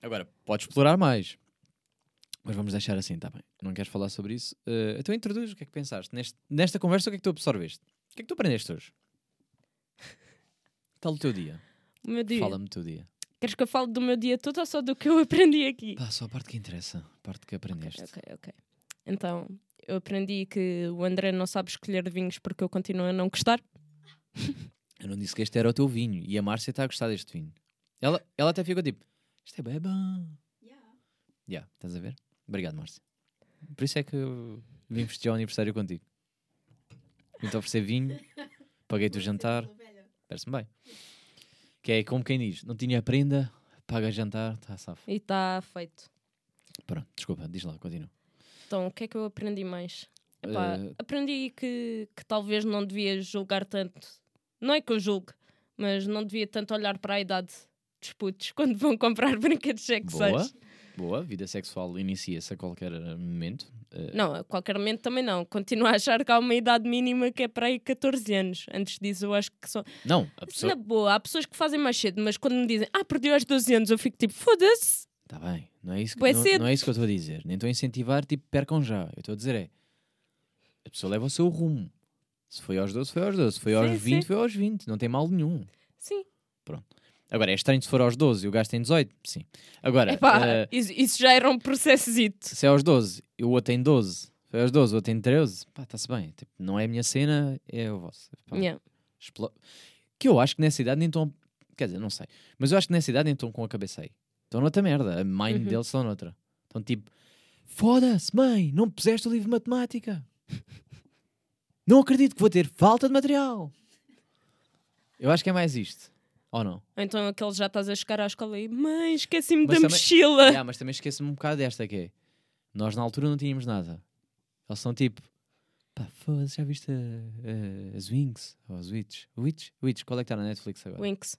Agora, podes explorar mais. Mas vamos deixar assim, tá bem. Não queres falar sobre isso? Eh, então introduz o que é que pensaste. Neste, nesta conversa, o que é que tu absorveste? O que é que tu aprendeste hoje? Tal o teu dia? O meu dia. Fala-me do teu dia. Queres que eu fale do meu dia todo ou só do que eu aprendi aqui? Pá, só a parte que interessa. A parte que aprendeste. Ok, ok. Então, eu aprendi que o André não sabe escolher vinhos porque eu continuo a não gostar. Eu não disse que este era o teu vinho. E a Márcia está a gostar deste vinho. Ela, ela até ficou tipo, isto é bem bom. Yeah. Já, estás a ver? Obrigado, Márcia. Por isso é que eu vim festejar o aniversário contigo. Vim-te oferecer vinho, paguei-te o jantar, parece-me bem. Que é como quem diz, não tinha prenda, paga jantar, está safo. E está feito. Pronto, desculpa, diz lá, continua. Então, o que é que eu aprendi mais? Epá, Eh, Aprendi que, que talvez não devia julgar tanto. Não é que eu julgue, mas não devia tanto olhar para a idade dos putos quando vão comprar brinquedos sexuais. Boa, boa, vida sexual inicia-se a qualquer momento. Eh, Não, a qualquer momento também não. Continuo a achar que há uma idade mínima que é para aí 14 anos. Antes disso, eu acho que são. não, a pessoa. Na boa, há pessoas que fazem mais cedo, mas quando me dizem, ah, perdi aos 12 anos, eu fico tipo, foda-se. Está bem, não é, isso que, não, não é isso que eu estou a dizer. Nem estou a incentivar, tipo, percam já. Eu estou a dizer é, a pessoa leva o seu rumo. Se foi aos 12, foi aos 12. Se foi aos Sim, 20, sim. foi aos 20. Não tem mal nenhum. Sim. Agora, é estranho se for aos 12 e o gajo tem 18, sim. Agora, Epá, eh, isso, isso já era um processito. se é aos 12 e o outro tem 12, foi aos 12, o outro tem 13, pá, está-se bem. Tipo, não é a minha cena, é o vosso. Pá, Yeah. explo- Que eu acho que nessa idade nem estão. Quer dizer, não sei. Mas eu acho que nessa idade nem estão com a cabeça aí. Estão noutra merda. A mind Uhum. deles estão noutra. Estão tipo: foda-se, mãe, não puseste o livro de matemática. não acredito que vou ter falta de material. Eu acho que é mais isto. Ou não? Então aquele já estás a chegar à escola e mãe, esqueci-me da também- mochila. Yeah, mas também esqueço-me um bocado desta que é. Nós na altura não tínhamos nada. Eles são tipo. Pá, foda-se, já viste as Wings? Ou as Witch? Witch? Witch, qual é que está na Netflix agora? Winx.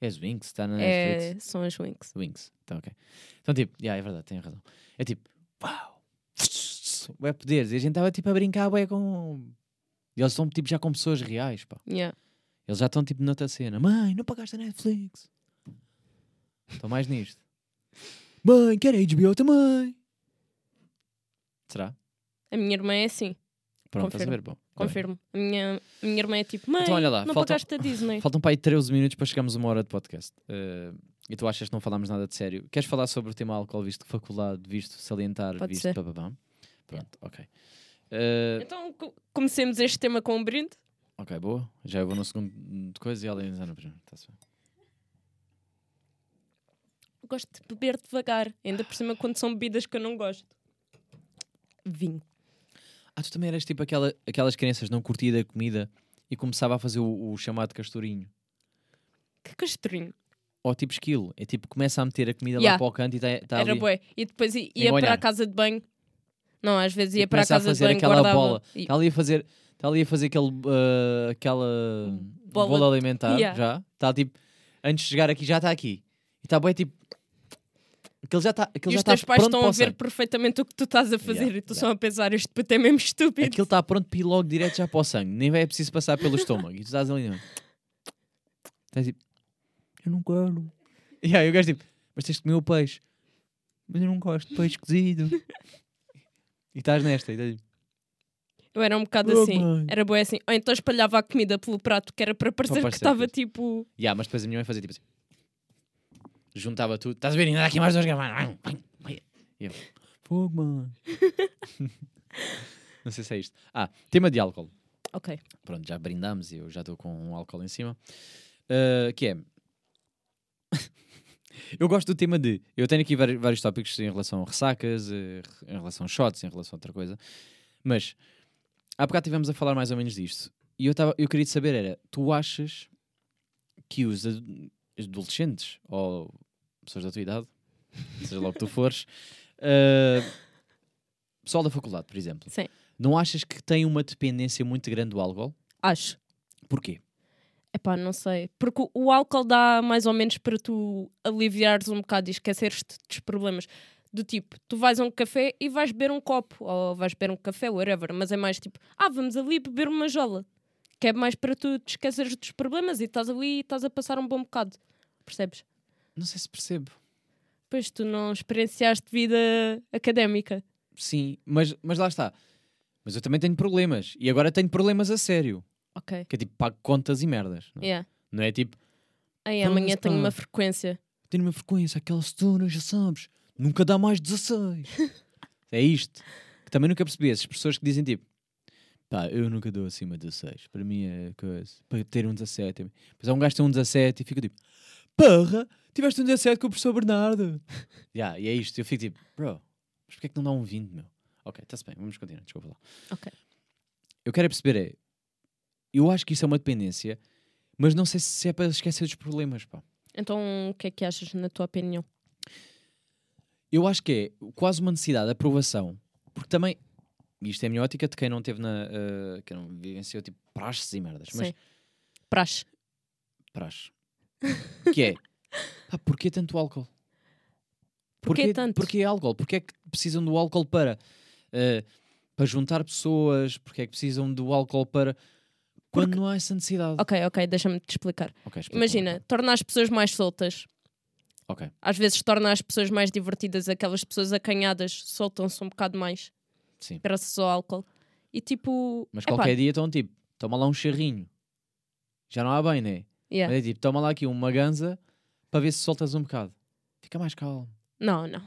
É as Wings, está na Netflix. É, são as Winx. Wings, então ok. Então tipo, yeah, é verdade, tem razão. É tipo, uau, é poderes. E a gente estava tipo a brincar bué com. E eles estão tipo já com pessoas reais, pá. Yeah. Eles já estão tipo noutra cena. Mãe, não pagaste a Netflix. Estão mais nisto. Mãe, quer a HBO também. Será? A minha irmã é assim, Pronto, estás a Confirmo. ver? Bom, tá confirmo. A minha, a minha irmã é tipo, mãe, Então, olha lá, não faltam- pagaste a Disney. Faltam para aí 13 minutos para chegarmos a uma hora de podcast. Eh, e tu achas que não falámos nada de sério? Queres falar sobre o tema álcool, visto faculdade, visto salientar, Pode visto ser. Pronto, ok. Eh, Então co- comecemos este tema com um brinde. Ok, boa. Já eu vou no segundo de coisa e ela ainda no primeiro. Gosto de beber devagar, ainda por cima quando são bebidas que eu não gosto. Vinho. Ah, tu também eras tipo aquela, aquelas crianças não curtia da comida e começava a fazer o, o chamado castorinho. Que castorinho. Ou tipo esquilo. É tipo, começa a meter a comida lá Yeah. para o canto e está tá Era bué. E depois ia Engolhar. para a casa de banho. Não, às vezes ia E para a começa a casa de fazer banho aquela guardava. bola. E- Está ali a fazer, está ali a fazer aquele, ah, aquela Bola- bola, alimentar Yeah. já. Está tipo, antes de chegar aqui, já está aqui. E está bem tipo. Aquele já está aquele E já os teus pais estão a ver perfeitamente o que tu estás a fazer Yeah, e tu yeah. só a pensar, este puto é mesmo estúpido. Aquilo está pronto para ir logo direto já para o sangue. Nem é preciso passar pelo estômago. E tu estás ali. Não. Estás tipo. Eu não quero. E aí o gajo tipo. Mas tens de comer o peixe. Mas eu não gosto de peixe cozido. e estás nesta. E estás tipo. Eu era um bocado Oh, assim. mãe. Era boa assim. Ou então espalhava a comida pelo prato, que era para parecer que estava tipo. Yeah, mas depois a minha mãe fazia tipo assim. Juntava tudo. Estás a ver? Ainda aqui mais dois gramas. E eu. Fogo, mano. não sei se é isto. Ah, tema de álcool. Ok. Pronto, já brindamos e eu já estou com um álcool em cima. Uh, que é. eu gosto do tema de. Eu tenho aqui vários, vários tópicos em relação a ressacas, eh, em relação a shots, em relação a outra coisa. Mas há bocado estivemos a falar mais ou menos disto. E eu, tava, eu queria saber: era, tu achas que os ad- adolescentes, ou pessoas da tua idade, seja lá o que tu fores, uh, pessoal da faculdade, por exemplo, Sim. não achas que têm uma dependência muito grande do álcool? Acho. Porquê? Epá, não sei. Porque o- o álcool dá mais ou menos para tu aliviares um bocado e esqueceres-te dos problemas. Do tipo, tu vais a um café e vais beber um copo, ou vais beber um café, whatever, mas é mais tipo, ah, vamos ali beber uma jola. Que é mais para tu te esqueceres dos problemas e estás ali e estás a passar um bom bocado. Percebes? Não sei se percebo. Pois tu não experienciaste vida académica. Sim, mas, mas lá está. Mas eu também tenho problemas. E agora tenho problemas a sério. Ok. Que é tipo, pago contas e merdas. Não, é? Yeah. Não é tipo, Aí amanhã tenho uma frequência. tenho uma frequência, aquela setora, já sabes. Nunca dá mais 16. é isto. Que também nunca percebi. Essas pessoas que dizem tipo, Pá, eu nunca dou acima de 6. Para mim é coisa. Para ter um 17. Mas há um gajo que tem um 17 e fica tipo, porra, tiveste um 17 com o professor Bernardo. yeah, e é isto. Eu fico tipo, bro, mas porquê é que não dá um 20, meu? Ok, está-se bem, vamos continuar. Desculpa lá. Ok. Eu quero é perceber é. Eu acho que isso é uma dependência, mas não sei se é para esquecer dos problemas, pá. Então, o que é que achas, na tua opinião? Eu acho que é quase uma necessidade de aprovação, porque também, isto é a minha ótica de quem não teve na. eh, quem não vivenciou tipo praxes e merdas, mas Sim. Praxe. praxe. que é, pá, porquê tanto álcool? Porquê tanto? Porquê álcool? Porquê é que precisam do álcool para, eh, para juntar pessoas? Porquê é que precisam do álcool para. Quando Porque- não há essa necessidade. Ok, ok, deixa-me te explicar. Ok, explica-me, Imagina, então. torna as pessoas mais soltas. Ok. Às vezes torna as pessoas mais divertidas. Aquelas pessoas acanhadas soltam-se um bocado mais, Sim. graças ao álcool. E tipo. Mas epá, qualquer dia estão tipo, toma lá um charrinho. Já não há bem, né? yeah. Mas é tipo, toma lá aqui uma ganza para ver se soltas um bocado. Fica mais calmo. Não, não,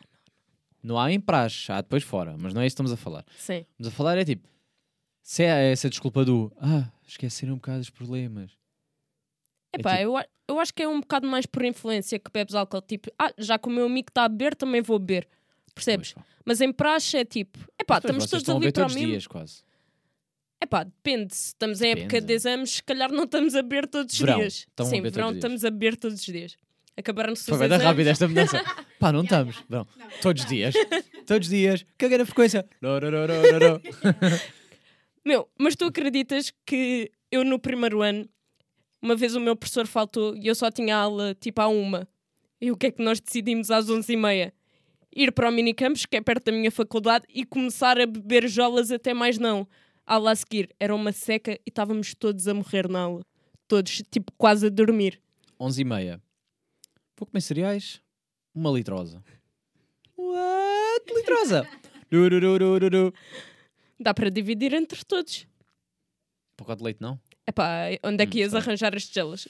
Não há em praxe, há depois fora, mas não é isso que estamos a falar. sim. Estamos a falar é tipo, se é essa desculpa do ah, esquecer um bocado os problemas. É Epá, tipo- eu, eu acho que é um bocado mais por influência que bebes álcool. Tipo, ah, já que o meu amigo está a beber, também vou beber. Percebes? Pois. Mas em praxe é tipo, epá, depois estamos vocês todos estão a para todos os dias quase. Epá, depende. Se estamos em época Depende. de exames, se calhar não estamos a beber todos os Verão, dias. estão a Sim, beber verão todos os dias. estamos a beber todos os dias. Acabaram-se os Foi bem da exames. rápida esta mudança. Pá, não estamos. Não. Todos os dias. Todos os dias. Caguei na frequência. Não, não, não, não, não, não. Meu, mas tu acreditas que eu no primeiro ano, uma vez o meu professor faltou e eu só tinha aula tipo à uma. E o que é que nós decidimos às onze e meia? Ir para o minicampus, que é perto da minha faculdade, e começar a beber jolas até mais não. A aula a seguir era uma seca e estávamos todos a morrer na aula. Todos, tipo, quase a dormir. 11 e meia. Vou comer cereais. Uma litrosa. What? Litrosa? Dá para dividir entre todos. Pacote de leite não? Epá, onde é que Hum, ias estranho. arranjar as gelas?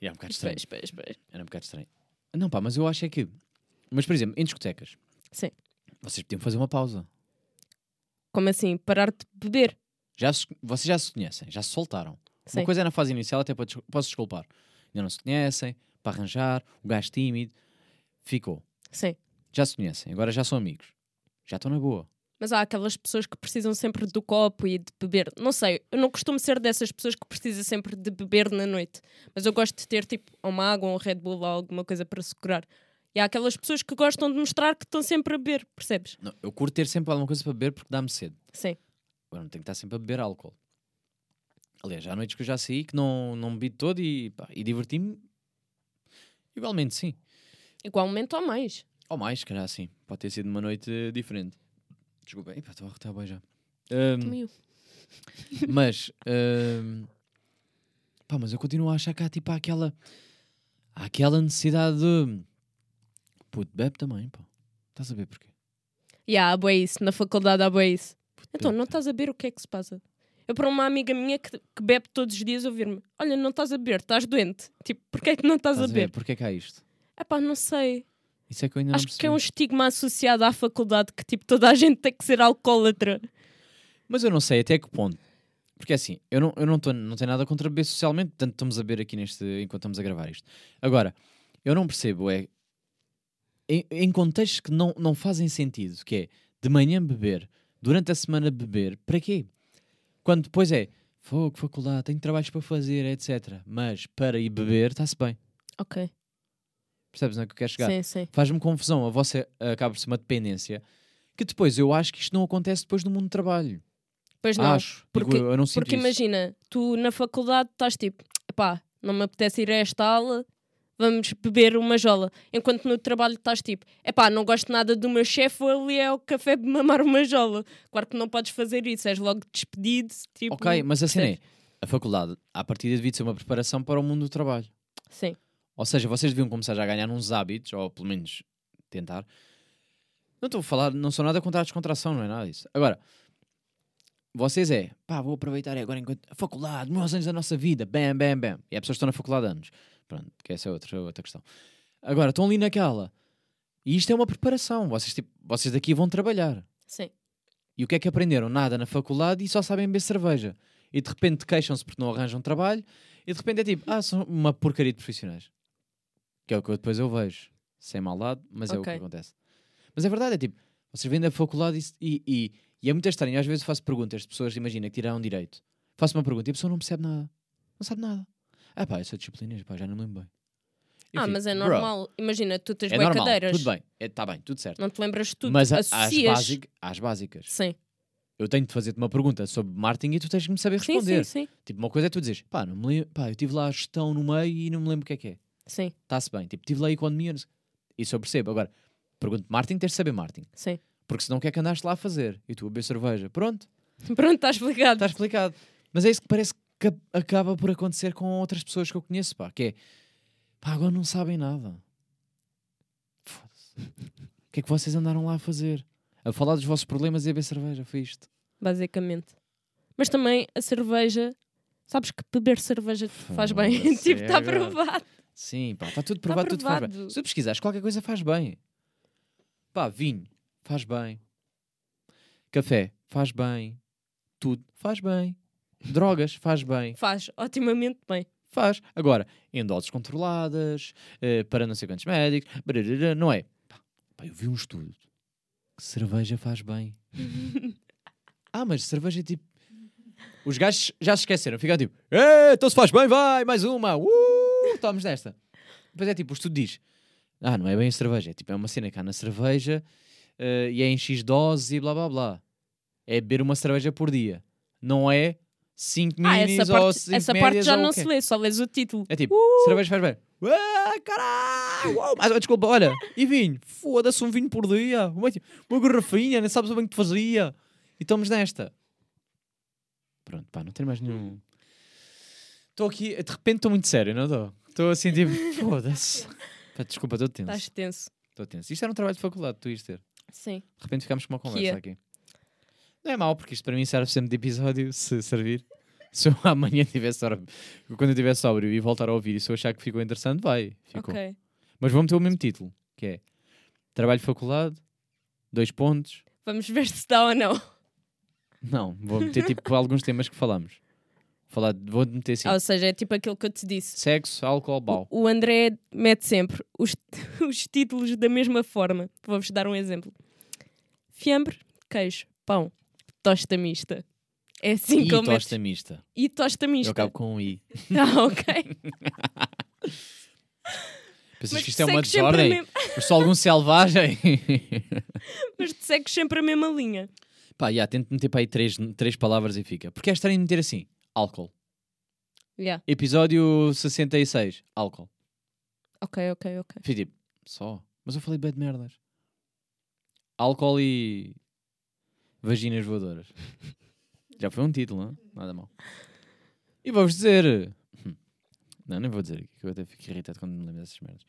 É um bocado estranho. espera. Era um bocado estranho. Não, pá, mas eu acho é que. Mas, por exemplo, em discotecas. Sim. Vocês podiam fazer uma pausa. Como assim? Parar de beber? Já se- vocês já se conhecem, já se soltaram. Sim. Uma coisa é na fase inicial, até posso desculpar. Ainda não se conhecem, para arranjar, o gajo tímido. Ficou. Sim. Já se conhecem, agora já são amigos. Já estão na boa. Mas há aquelas pessoas que precisam sempre do copo e de beber. Não sei, eu não costumo ser dessas pessoas que precisam sempre de beber na noite. Mas eu gosto de ter tipo uma água, um Red Bull ou alguma coisa para segurar. E há aquelas pessoas que gostam de mostrar que estão sempre a beber, percebes? Não, eu curto ter sempre alguma coisa para beber porque dá-me sede. Sim. Agora não tenho que estar sempre a beber álcool. Aliás, há noites que eu já saí que não, não bebi todo e, pá, e diverti-me. Igualmente, sim. Igualmente ou mais. Ou mais, se calhar sim. Pode ter sido uma noite diferente. Desculpa, Epá, estou a arrotar bem já. Eu. mas, ahm, pá, mas eu continuo a achar que há tipo há aquela, há aquela necessidade de. Puto, bebe também, pá. Estás a ver porquê? E há bué isso, na faculdade há bué isso. Puto, Então, não pá. estás a beber o que é que se passa? Eu para uma amiga minha que, que bebe todos os dias ouvir-me Olha, não estás a beber, estás doente Tipo, porquê é que não estás, Estás a ver? beber? Porquê que há isto? Epá, não sei Isso é que eu ainda Acho não que é um estigma associado à faculdade Que tipo, toda a gente tem que ser alcoólatra Mas eu não sei até que ponto. Porque assim, eu não, eu não, tô, não tenho nada contra beber socialmente, tanto estamos a beber aqui neste, enquanto estamos a gravar isto. Agora, eu não percebo, é em, em contextos que não, não fazem sentido, que é de manhã beber, durante a semana beber, para quê? Quando depois é fogo, faculdade, tenho trabalhos para fazer, etc. Mas para ir beber, está-se bem. Ok, Percebes onde é que eu quero chegar? sim, sim Faz-me confusão, a vossa acaba por ser uma dependência, que depois eu acho que isto não acontece depois no mundo do trabalho. Pois não, acho. Digo porque- eu, eu não sinto porque isso. imagina Tu na faculdade estás tipo Epá, não me apetece ir a esta aula Vamos beber uma jola Enquanto no trabalho estás tipo Epá, não gosto nada do meu chefe Vou ali ao café mamar uma jola Claro que não podes fazer isso És logo despedido tipo, Ok, mas assim é. A faculdade, à partida, devia ser uma preparação para o mundo do trabalho. Sim, Ou seja, vocês deviam começar já a ganhar uns hábitos, ou pelo menos tentar. Não estou a falar, não sou nada contra a descontração, não é nada disso. Agora, vocês é, pá, vou aproveitar agora enquanto. A faculdade, meus anos da nossa vida, bam, bam, bam. E há pessoas que estão na faculdade há anos. Pronto, que essa é outra, outra questão. Agora, estão ali naquela. E isto é uma preparação. Vocês, tipo, vocês daqui vão trabalhar. sim E o que é que aprenderam? Nada na faculdade e só sabem beber cerveja. E de repente queixam-se porque não arranjam trabalho e de repente é tipo, ah, são uma porcaria de profissionais. Que é o que eu depois eu vejo. Sem maldade, mas é o Ok. que acontece. Mas é verdade, é tipo, vocês vêm da faculdade e, e, e, e é muito estranho. Às vezes eu faço perguntas de pessoas, imagina, que tiraram direito. Faço uma pergunta e a pessoa não percebe nada. Não sabe nada. Ah pá, essa disciplina, pá, já não me lembro bem. Eu Ah, fico, mas é "Bro, normal. Imagina, tu tens É bem normal, cadeiras. tudo bem. Está bem, tudo certo. Não te lembras de tudo. mas a- às, Associas. básic- às básicas. Sim. Eu tenho de fazer-te uma pergunta sobre marketing e tu tens de me saber sim, responder. sim, sim. Tipo, uma coisa é tu dizes, pá, não me lembro, pá, eu tive lá a gestão no meio e não me lembro o que é que é. Sim, Está-se bem. Tipo, tive lá a economia. Isso eu percebo. Agora, pergunto marketing, tens de saber marketing. sim. Porque senão o que é que andaste lá a fazer? E tu a beber cerveja. Pronto, Pronto, está explicado. está explicado. Mas é isso que parece que acaba por acontecer com outras pessoas que eu conheço, pá, que é, pá, agora não sabem nada. Foda-se. O que é que vocês andaram lá a fazer? A falar dos vossos problemas e a beber cerveja, foi isto. Basicamente. Mas também a cerveja. Sabes que beber cerveja te faz bem. Tipo, é está agora. provado. Sim, pá, está tudo provado, tudo faz bem. provado. Se tu pesquisares, qualquer coisa faz bem. Pá, vinho, faz bem. Café, faz bem. Tudo, faz bem. Drogas, faz bem. Faz otimamente bem. Faz. Agora, em doses controladas, eh, para não sei quantos médicos, não é? Pá, pá, eu vi um estudo que cerveja faz bem. ah, mas cerveja é tipo. Os gajos já se esqueceram, ficam tipo, "Eh, então se faz bem, vai, mais uma, uh, tomamos desta. Depois é tipo, o estudo diz, ah, não é bem a cerveja, é tipo, é uma cena que há na cerveja eh, e é em X doses e blá blá blá. É beber uma cerveja por dia, não é 5 Ah, minis essa ou parte, 5 essa parte já não se lê, só lês o título. É tipo, cerveja faz bem. Ué, caralho! Uau, mas, desculpa, olha, e vinho? Foda-se, um vinho por dia. Uma, uma garrafinha, nem sabes o bem que te fazia. E estamos nesta. Pronto, pá, não tenho mais nenhum. Estou aqui, de repente estou muito sério, não estou? Estou assim, tipo, foda-se. Desculpa, estou tenso. Estás tenso. Estou tenso. Isto era um trabalho de faculdade, tu ias ter. Sim. De repente ficámos com uma conversa é. aqui. Não é mau, porque isto para mim serve sempre de episódio, se servir. Se eu amanhã tiver sóbrio, quando eu estiver sóbrio e voltar a ouvir e se eu achar que ficou interessante, vai. Ficou. Ok. Mas vamos ter o mesmo título, que é Trabalho de Faculdade, dois pontos. Vamos ver se dá ou não. Não, vou meter tipo alguns temas que falamos. Falar, vou meter assim, Ou seja, é tipo aquilo que eu te disse. sexo, álcool, bau. O, o André mete sempre os, os títulos da mesma forma. Vou-vos dar um exemplo: fiambre, queijo, pão, tosta mista. É assim E como metes- tosta mista. E tosta Eu mista. acabo com um I. Ah, ok. Pensas Mas que isto é uma desordem? mesma- Eu sou algum selvagem? Mas tu segues sempre a mesma linha. Pá, já, tento meter para aí três, três palavras e fica. Porque é estranho meter assim, álcool. Yeah. Episódio 66, álcool. Ok, ok, ok. Fiz tipo, só. Mas eu falei bem de merdas. Álcool e vaginas voadoras. Já foi um título, não? Nada mal. E vou-vos dizer. Hum. Não, nem vou dizer, que eu até fico irritado quando me lembro dessas merdas.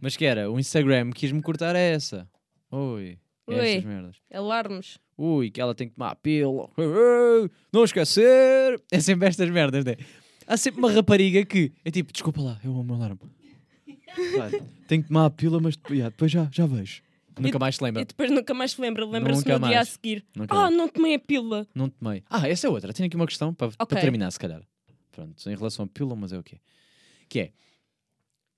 Mas que era, o Instagram quis-me cortar essa. Oi. Oi. Essas merdas. Alarmes. Ui, que ela tem que tomar a pílula. Não esquecer. É sempre estas merdas, né? Há sempre uma rapariga que é tipo, desculpa lá, eu amo o alarme. Pá, Tenho que tomar a pílula, mas depois, já, depois já, já vejo. Nunca mais se lembra. E depois nunca mais se lembra. Lembra-se no dia a mais. seguir. Nunca Ah, mais. não tomei a pílula. Não tomei. Ah, essa é outra. Tenho aqui uma questão para, para Ok. terminar, se calhar. Pronto, em relação à pílula, mas é o quê? Que é,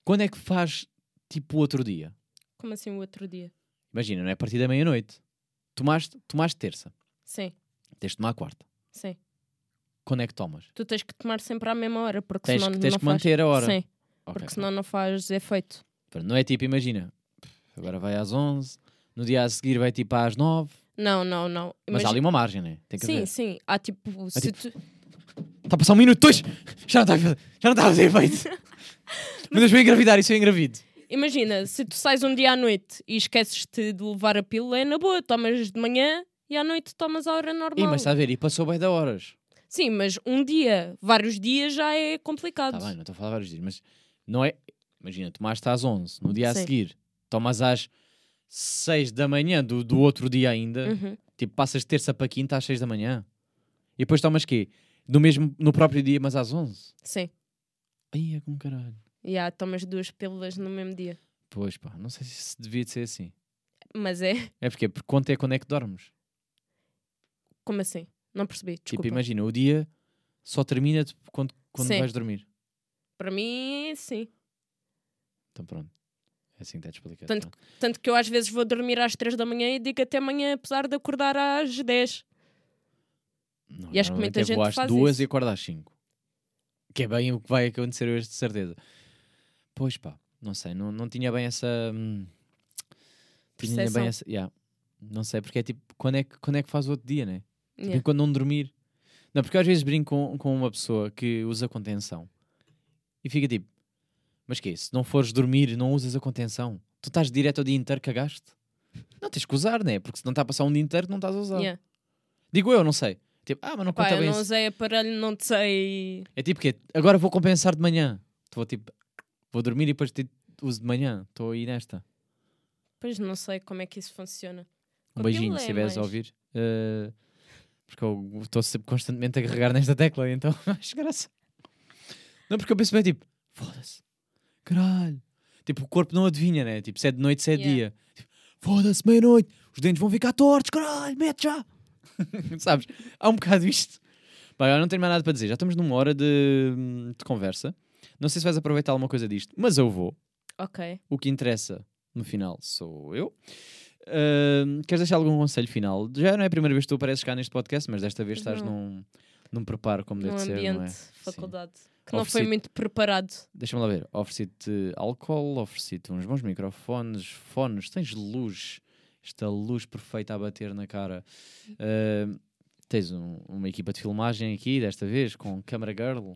quando é que faz tipo o outro dia? Como assim o outro dia? Imagina, não é a partir da meia-noite. Tomaste, tomaste terça. Sim, Tens de tomar a quarta. sim. Quando é que tomas? Tu tens que tomar sempre à mesma hora, porque Tens senão que- tens não que faz... manter a hora. Sim, Ok, porque senão não faz efeito. Pronto, Não é tipo, imagina, agora vai às 11, no dia a seguir vai tipo às 9, Não, não, não. mas Imagina- há ali uma margem, né? Tem que Sim, haver. sim. Há tipo. se tipo- tu- Está a passar um minuto, dois, já não está a fazer, está a fazer efeito. Mas deixa-me engravidar, isso eu engravido. Imagina, se tu sais um dia à noite e esqueces-te de levar a pílula, é na boa. Tomas de manhã e à noite tomas a hora normal. Ih, mas está a ver, e passou bem da horas. Sim, mas um dia, vários dias já é complicado. Está bem, não estou a falar vários dias, mas não é, imagina, tomaste às 11, no dia a Sim. seguir, tomas às 6 da manhã do, do outro dia ainda, Uhum. tipo, passas de terça para quinta às 6 da manhã. E depois tomas quê? No, mesmo, no próprio dia, mas às 11? Sim. Aí é com caralho. E há, tomas duas pílulas no mesmo dia. Pois pá, não sei se devia de ser assim. Mas é. É porque, porque quanto é quando é que dormes? Como assim? Não percebi, Tipo, desculpa. imagina, o dia só termina tipo, quando, quando Sim. vais dormir. Para mim, sim. Então pronto. É assim que está explicado. Tanto-. Tanto que eu às vezes vou dormir às 3 da manhã e digo até amanhã, apesar de acordar às 10. Não, E acho que muita eu gente vou às faz duas isso. e acordo às 5. Que é bem o que vai acontecer hoje, de certeza. Pois pá, não sei, não, não tinha bem essa. hum, tinha bem essa. yeah. Não sei, porque é tipo, quando é que, quando é que faz o outro dia, né? Tipo, Yeah. enquanto não dormir. Não, porque às vezes brinco com, com uma pessoa que usa contenção e fica tipo, mas que Se não fores dormir, não usas a contenção. Tu estás direto ao dia inteiro, cagaste? Não tens que usar, né? Porque se não está a passar um dia inteiro, não estás a usar. Yeah. Digo eu, não sei. Tipo, ah, mas não Pá, conta eu bem. não se- usei aparelho, não sei. É tipo que agora vou compensar de manhã. Vou tipo, vou dormir e depois tipo, uso de manhã. Estou aí nesta. Pois não sei como é que isso funciona. Um beijinho se estiveres a ouvir. Uh, porque eu estou sempre constantemente a carregar nesta tecla, então acho graça. Não, porque eu penso bem, tipo, foda-se, caralho. Tipo, o corpo não adivinha, né? Tipo, se é de noite, se é Yeah. dia. Tipo, foda-se, meia-noite, os dentes vão ficar tortos, caralho, mete já. Sabes? Há um bocado isto. Bem, eu não tenho mais nada para dizer. Já estamos numa hora de, de conversa. Não sei se vais aproveitar alguma coisa disto, mas eu vou. Ok. O que interessa no final sou eu. Ahm, queres deixar algum conselho final? Já não é a primeira vez que tu apareces cá neste podcast, mas desta vez estás não. num, num preparo como Num deve ser, ambiente não é? de Sim. faculdade. Que não foi muito preparado. Deixa-me lá ver. Ofereci-te álcool, ofereci-te uns bons microfones, fones, tens luz, esta luz perfeita a bater na cara. Ahm, tens um- uma equipa de filmagem aqui, desta vez, com camera girl,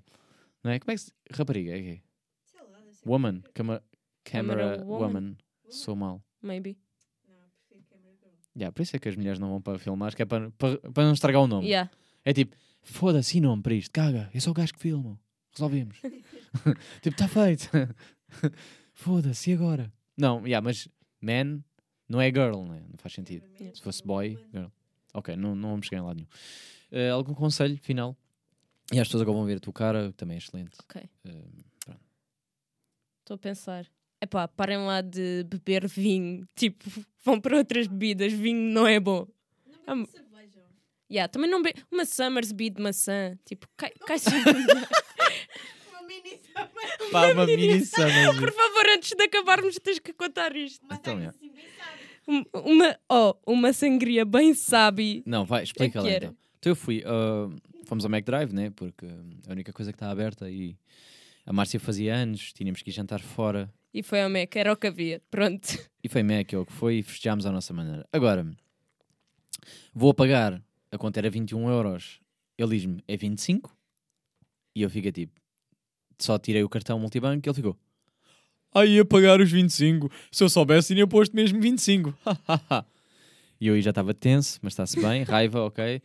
não é? Como é que se... Rapariga, é que é? Sei lá, Woman, camera, Camera woman. woman. Sou mal. Maybe. Não, prefiro girl. Yeah, por isso é que as mulheres não vão para filmar, que é para, para, para não estragar o nome. Yeah. É tipo, foda-se, nome para isto, caga, eu sou o gajo que filma. Resolvemos. tipo, está feito. foda-se, e agora? Não, yeah, mas man não é girl, né? não faz sentido. Se fosse boy, girl. Ok, não, não vamos chegar em lado nenhum. Eh, algum conselho final? E as pessoas agora vão ver a tua cara, também é excelente. Ok. Eh, Estou a pensar. Epá, parem lá de beber vinho. Tipo, vão para outras bebidas. Vinho não é bom. Não bebo cerveja. Yeah, também não bebe. Uma Summersby de maçã. Tipo, cai, cai Uma mini. Pá, uma mini. Por favor, antes de acabarmos, tens que contar isto. Uma Então, é. Uma, oh, uma sangria bem sabe. Não, vai, explica que lá então. Então eu fui, ah, fomos ao McDrive, né? Porque é a única coisa que está aberta e a Márcia fazia anos, tínhamos que ir jantar fora E foi ao Mac, era o que havia. Pronto. e foi Mac, é o que foi, e festejámos à nossa maneira. Agora, vou pagar, a conta era 21 euros, ele diz-me, é 25? E eu fico tipo, só tirei o cartão multibanco e ele ficou, ah, ia pagar os 25, se eu soubesse tinha posto mesmo 25. e eu aí já estava tenso, mas está-se bem, raiva, ok.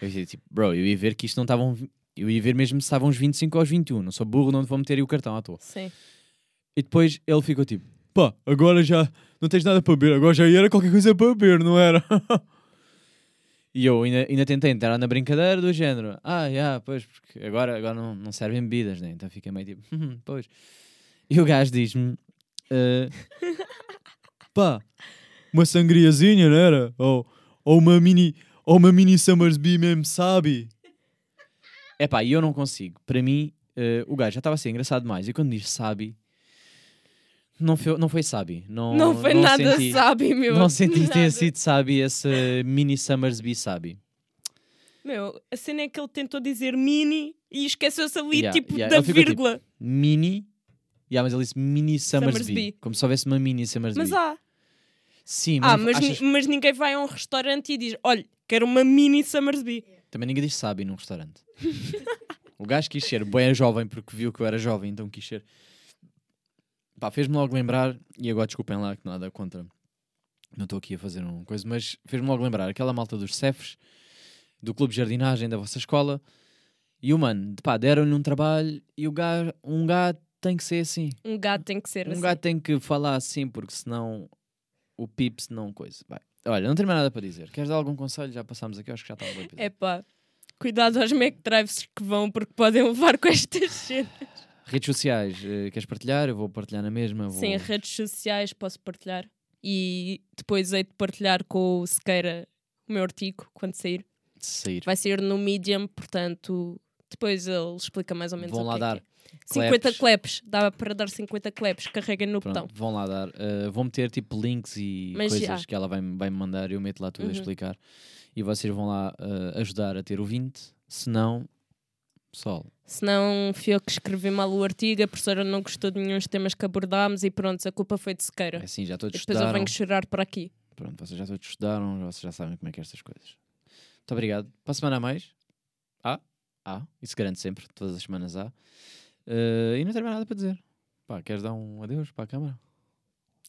Eu disse tipo, bro, eu ia ver que isto não estavam, eu ia ver mesmo se estavam os 25 ou os 21, não sou burro, não vou meter aí o cartão à toa. Sim. E depois ele ficou tipo: pá, agora já não tens nada para beber, agora já era qualquer coisa para beber, não era? e eu ainda, ainda tentei entrar na brincadeira do género: ah, já, pois, porque agora, agora não, não servem bebidas, né? Então fica meio tipo: "Hum, pois. E o gajo diz-me: "Ah, pá, uma sangriazinha, não era? Ou, ou uma mini. Ou uma mini Summersby mesmo, sabe? É pá, e eu não consigo. Para mim, eh, o gajo já estava a ser engraçado demais. E quando diz sabe, não foi, não foi sabe. Não, Não foi nada senti, sabe, meu. Não senti ter Nada. sido sabe esse mini Summersby sabe. Meu, a cena é que ele tentou dizer mini e esqueceu-se ali, Yeah, tipo, yeah, da tipo, vírgula. Mini. Yeah, mas ele disse mini Summersby. Summersby. Como se houvesse uma mini Summersby. Mas há. Sim, mas, Ah, não- mas, achas- mas ninguém vai a um restaurante e diz: olha, quero uma mini Summersby. também ninguém diz sabe num restaurante. o gajo quis ser bem jovem porque viu que eu era jovem, então quis ser. Pá, fez-me logo lembrar, e agora desculpem lá que nada contra. Não estou aqui a fazer uma coisa, mas fez-me logo lembrar aquela malta dos cefes, do clube de jardinagem da vossa escola. E o mano, pá, deram-lhe um trabalho e o gajo, um gato tem que ser assim. Um gato tem que ser Um assim. gato tem que falar assim, porque senão o pips não coisa. Vai. Olha, não tenho mais nada para dizer. Queres dar algum conselho? Já passámos aqui, acho que já está um bom episódio. É pá, cuidado aos McDrives que vão porque podem levar com estas cenas. Redes sociais, eh, queres partilhar? Eu vou partilhar na mesma. Vou... Sim, redes sociais posso partilhar. E depois hei de partilhar com o Sequeira o meu artigo quando sair. sair. Vai sair no Medium, portanto, depois ele explica mais ou menos Vão o lá que é dar que é. 50 claps. dava para dar 50 claps, carreguem no Pronto, botão. vão lá dar. Uh, vão meter tipo links e Mas coisas já. que ela vai, vai me mandar. Eu meto lá tudo a Uhum. explicar. E vocês vão lá uh, ajudar a ter o 20. Se não, pessoal, Se não, fui eu que escrevi mal o artigo, a professora não gostou de nenhum dos temas que abordámos e pronto, a culpa foi de é sequeira. assim, já E todos depois eu estudaram. venho chorar por aqui. Pronto, vocês já todos estudaram, vocês já sabem como é que é estas coisas. Muito obrigado. Para a semana a mais? Há? Há. Isso garante sempre. Todas as semanas há. Uh, e não tenho mais nada para dizer. Pá, queres dar um adeus para a câmara?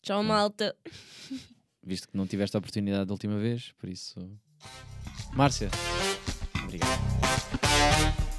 Tchau, malta. Visto que não tiveste a oportunidade da última vez, por isso. Márcia. Obrigado.